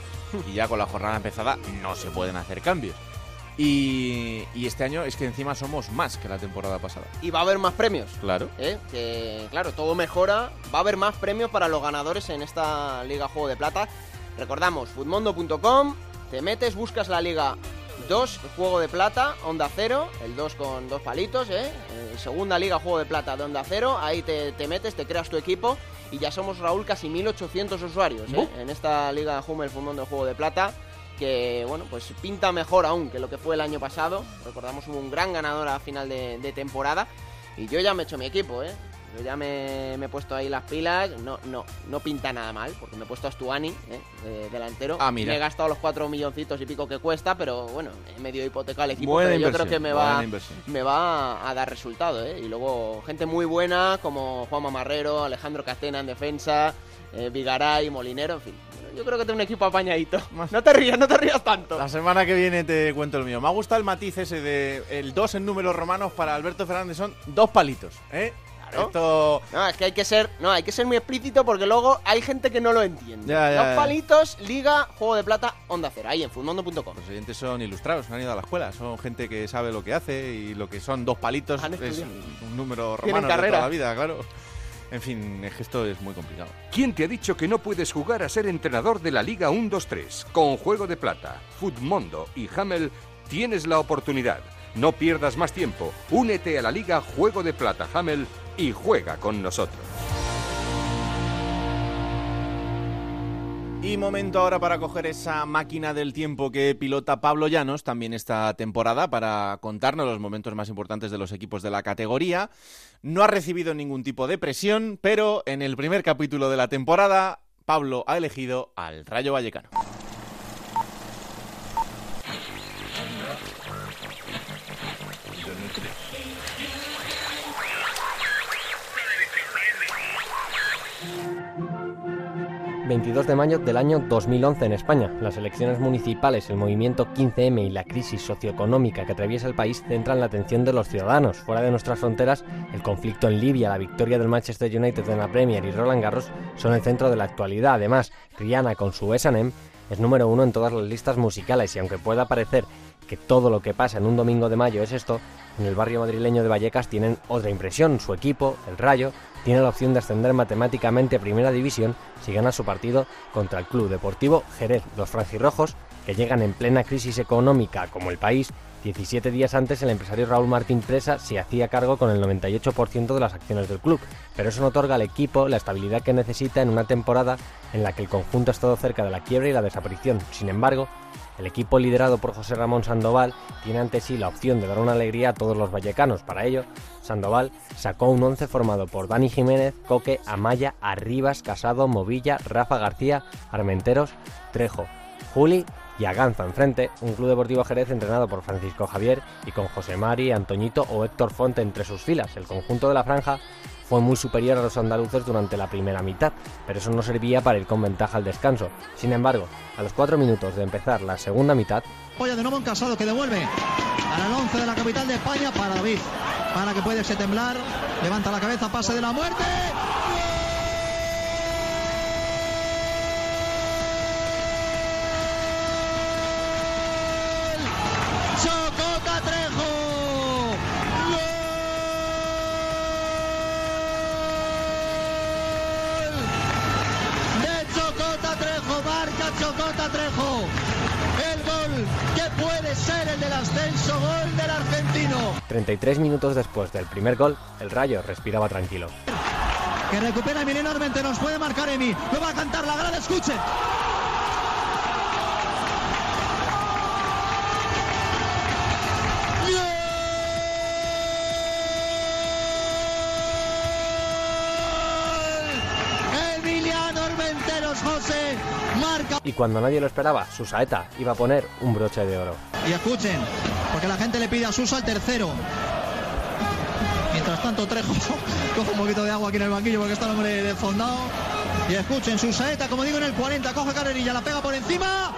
Y ya con la jornada empezada no se pueden hacer cambios. Y, y este año es que encima somos más que la temporada pasada. Y va a haber más premios. Claro. ¿eh? Que claro, todo mejora. Va a haber más premios para los ganadores en esta Liga Juego de Plata. Recordamos, futmundo.com, te metes, buscas la Liga 2, Juego de Plata, Onda Cero, el 2 con dos palitos, ¿eh? Eh, segunda Liga Juego de Plata de Onda Cero, ahí te, te metes, te creas tu equipo y ya somos, Raúl, casi 1800 usuarios ¿eh? ¡Bu! en esta Liga Hummel Futmundo Juego de Plata que bueno, pues pinta mejor aún que lo que fue el año pasado. Recordamos hubo un gran ganador a final de, de temporada. Y yo ya me he hecho mi equipo, ¿eh? Yo ya me, me he puesto ahí las pilas. No, no, no pinta nada mal, porque me he puesto a Stuani, ¿eh? de- delantero. Ah, mira. Me he gastado los cuatro milloncitos y pico que cuesta, pero bueno, he medio hipotecado el equipo. Buena pero yo creo que me va, me va a dar resultado, ¿eh? Y luego gente muy buena como Juan Mamarrero, Alejandro Catena en defensa, eh, Vigaray, Molinero, en fin. Yo creo que tengo un equipo apañadito. No te rías, no te rías tanto. La semana que viene te cuento el mío. Me ha gustado el matiz ese de el 2 en números romanos para Alberto Fernández son dos palitos, ¿eh? Esto No, es que hay que ser, no, hay que ser muy explícito porque luego hay gente que no lo entiende. Ya, ya, Dos ya. palitos, Liga, Juego de Plata, Onda Cero, ahí en fulmondo.com. Los oyentes son ilustrados, han ido a la escuela, son gente que sabe lo que hace y lo que son dos palitos es un número romano de toda la vida, claro. En fin, esto es muy complicado. ¿Quién te ha dicho que no puedes jugar a ser entrenador de la Liga 1-2-3? Con Juego de Plata, Futmundo y Hamel tienes la oportunidad. No pierdas más tiempo. Únete a la Liga Juego de Plata Hamel y juega con nosotros. Y momento ahora para coger esa máquina del tiempo que pilota Pablo Llanos también esta temporada para contarnos los momentos más importantes de los equipos de la categoría. No ha recibido ningún tipo de presión, pero en el primer capítulo de la temporada Pablo ha elegido al Rayo Vallecano. 22 de mayo del año 2011 en España. Las elecciones municipales, el movimiento 15M y la crisis socioeconómica que atraviesa el país centran la atención de los ciudadanos. Fuera de nuestras fronteras, el conflicto en Libia, la victoria del Manchester United en la Premier y Roland Garros son el centro de la actualidad. Además, Rihanna con su S&M es número uno en todas las listas musicales y aunque pueda parecer que todo lo que pasa en un domingo de mayo es esto, en el barrio madrileño de Vallecas tienen otra impresión. Su equipo, el Rayo, tiene la opción de ascender matemáticamente a Primera División si gana su partido contra el Club Deportivo Jerez. Los franjirrojos, que llegan en plena crisis económica como el país, 17 días antes el empresario Raúl Martín Presa se hacía cargo con el 98% de las acciones del club, pero eso no otorga al equipo la estabilidad que necesita en una temporada en la que el conjunto ha estado cerca de la quiebra y la desaparición. Sin embargo, el equipo liderado por José Ramón Sandoval tiene ante sí la opción de dar una alegría a todos los vallecanos. Para ello, Sandoval sacó un once formado por Dani Jiménez, Coque, Amaya, Arribas, Casado, Movilla, Rafa García, Armenteros, Trejo, Juli y Aganza enfrente, un club deportivo Jerez entrenado por Francisco Javier y con José Mari, Antoñito o Héctor Fonte entre sus filas. El conjunto de la franja fue muy superior a los andaluces durante la primera mitad, pero eso no servía para ir con ventaja al descanso. Sin embargo, a los cuatro minutos de empezar la segunda mitad, Polla de nuevo en Casado que devuelve el 11 de la capital de España, para David. Para que puede se temblar. Levanta la cabeza, pase de la muerte. Trejo. Gol de Chocota Trejo. Marca Chocota Trejo. El gol que puede ser el del ascenso. Gol del argentino. 33 minutos después del primer gol, el Rayo respiraba tranquilo. Que recupera Emiliano Armenteros. Puede marcar Emi. Lo va a cantar la grada. Escuchen. Y cuando nadie lo esperaba, su saeta iba a poner un broche de oro. Y escuchen, porque la gente le pide a Susa el tercero. Mientras tanto, Trejo coge un poquito de agua aquí en el banquillo porque está el hombre desfondado. Y escuchen, su saeta, como digo, en el 40, coge carrerilla, la pega por encima.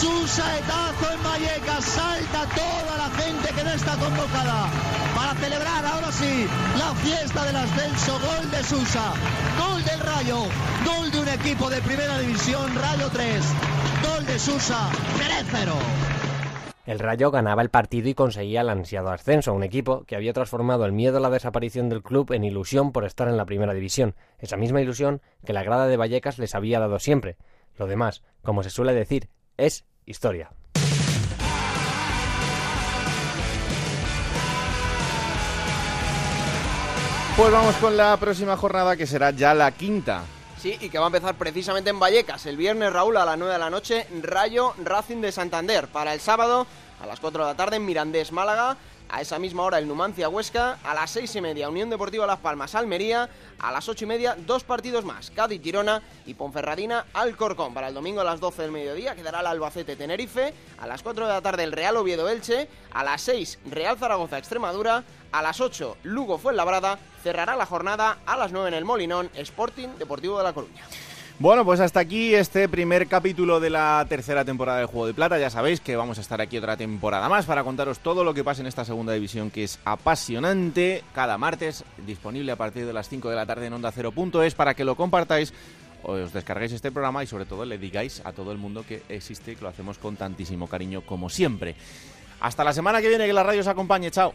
Su saetazo en Vallecas, salta toda la gente que no está convocada para celebrar ahora sí la fiesta del ascenso. Gol de Susa, gol del Rayo, gol de un equipo de primera división, Rayo 3, gol de Susa, Jerez 0. El Rayo ganaba el partido y conseguía el ansiado ascenso, un equipo que había transformado el miedo a la desaparición del club en ilusión por estar en la primera división, esa misma ilusión que la grada de Vallecas les había dado siempre. Lo demás, como se suele decir, es historia. Pues vamos con la próxima jornada que será ya la quinta. Sí, y que va a empezar precisamente en Vallecas el viernes, Raúl, a las 9 de la noche, Rayo Racing de Santander. Para el sábado, a las 4 de la tarde, Mirandés Málaga. A esa misma hora el Numancia Huesca, a las seis y media Unión Deportiva Las Palmas Almería, a las ocho y media dos partidos más, Cádiz Girona y Ponferradina Alcorcón. Para el domingo a las 12 del mediodía quedará el Albacete Tenerife, a las 4 de la tarde el Real Oviedo Elche, a las 6 Real Zaragoza Extremadura, a las 8 Lugo Fuenlabrada, cerrará la jornada a las 9 en el Molinón Sporting Deportivo de La Coruña. Bueno, pues hasta aquí este primer capítulo de la tercera temporada de Juego de Plata. Ya sabéis que vamos a estar aquí otra temporada más para contaros todo lo que pasa en esta segunda división que es apasionante. Cada martes, disponible a partir de las 5 de la tarde en Onda es para que lo compartáis os descarguéis este programa y sobre todo le digáis a todo el mundo que existe y que lo hacemos con tantísimo cariño como siempre. Hasta la semana que viene, que la radio os acompañe. Chao.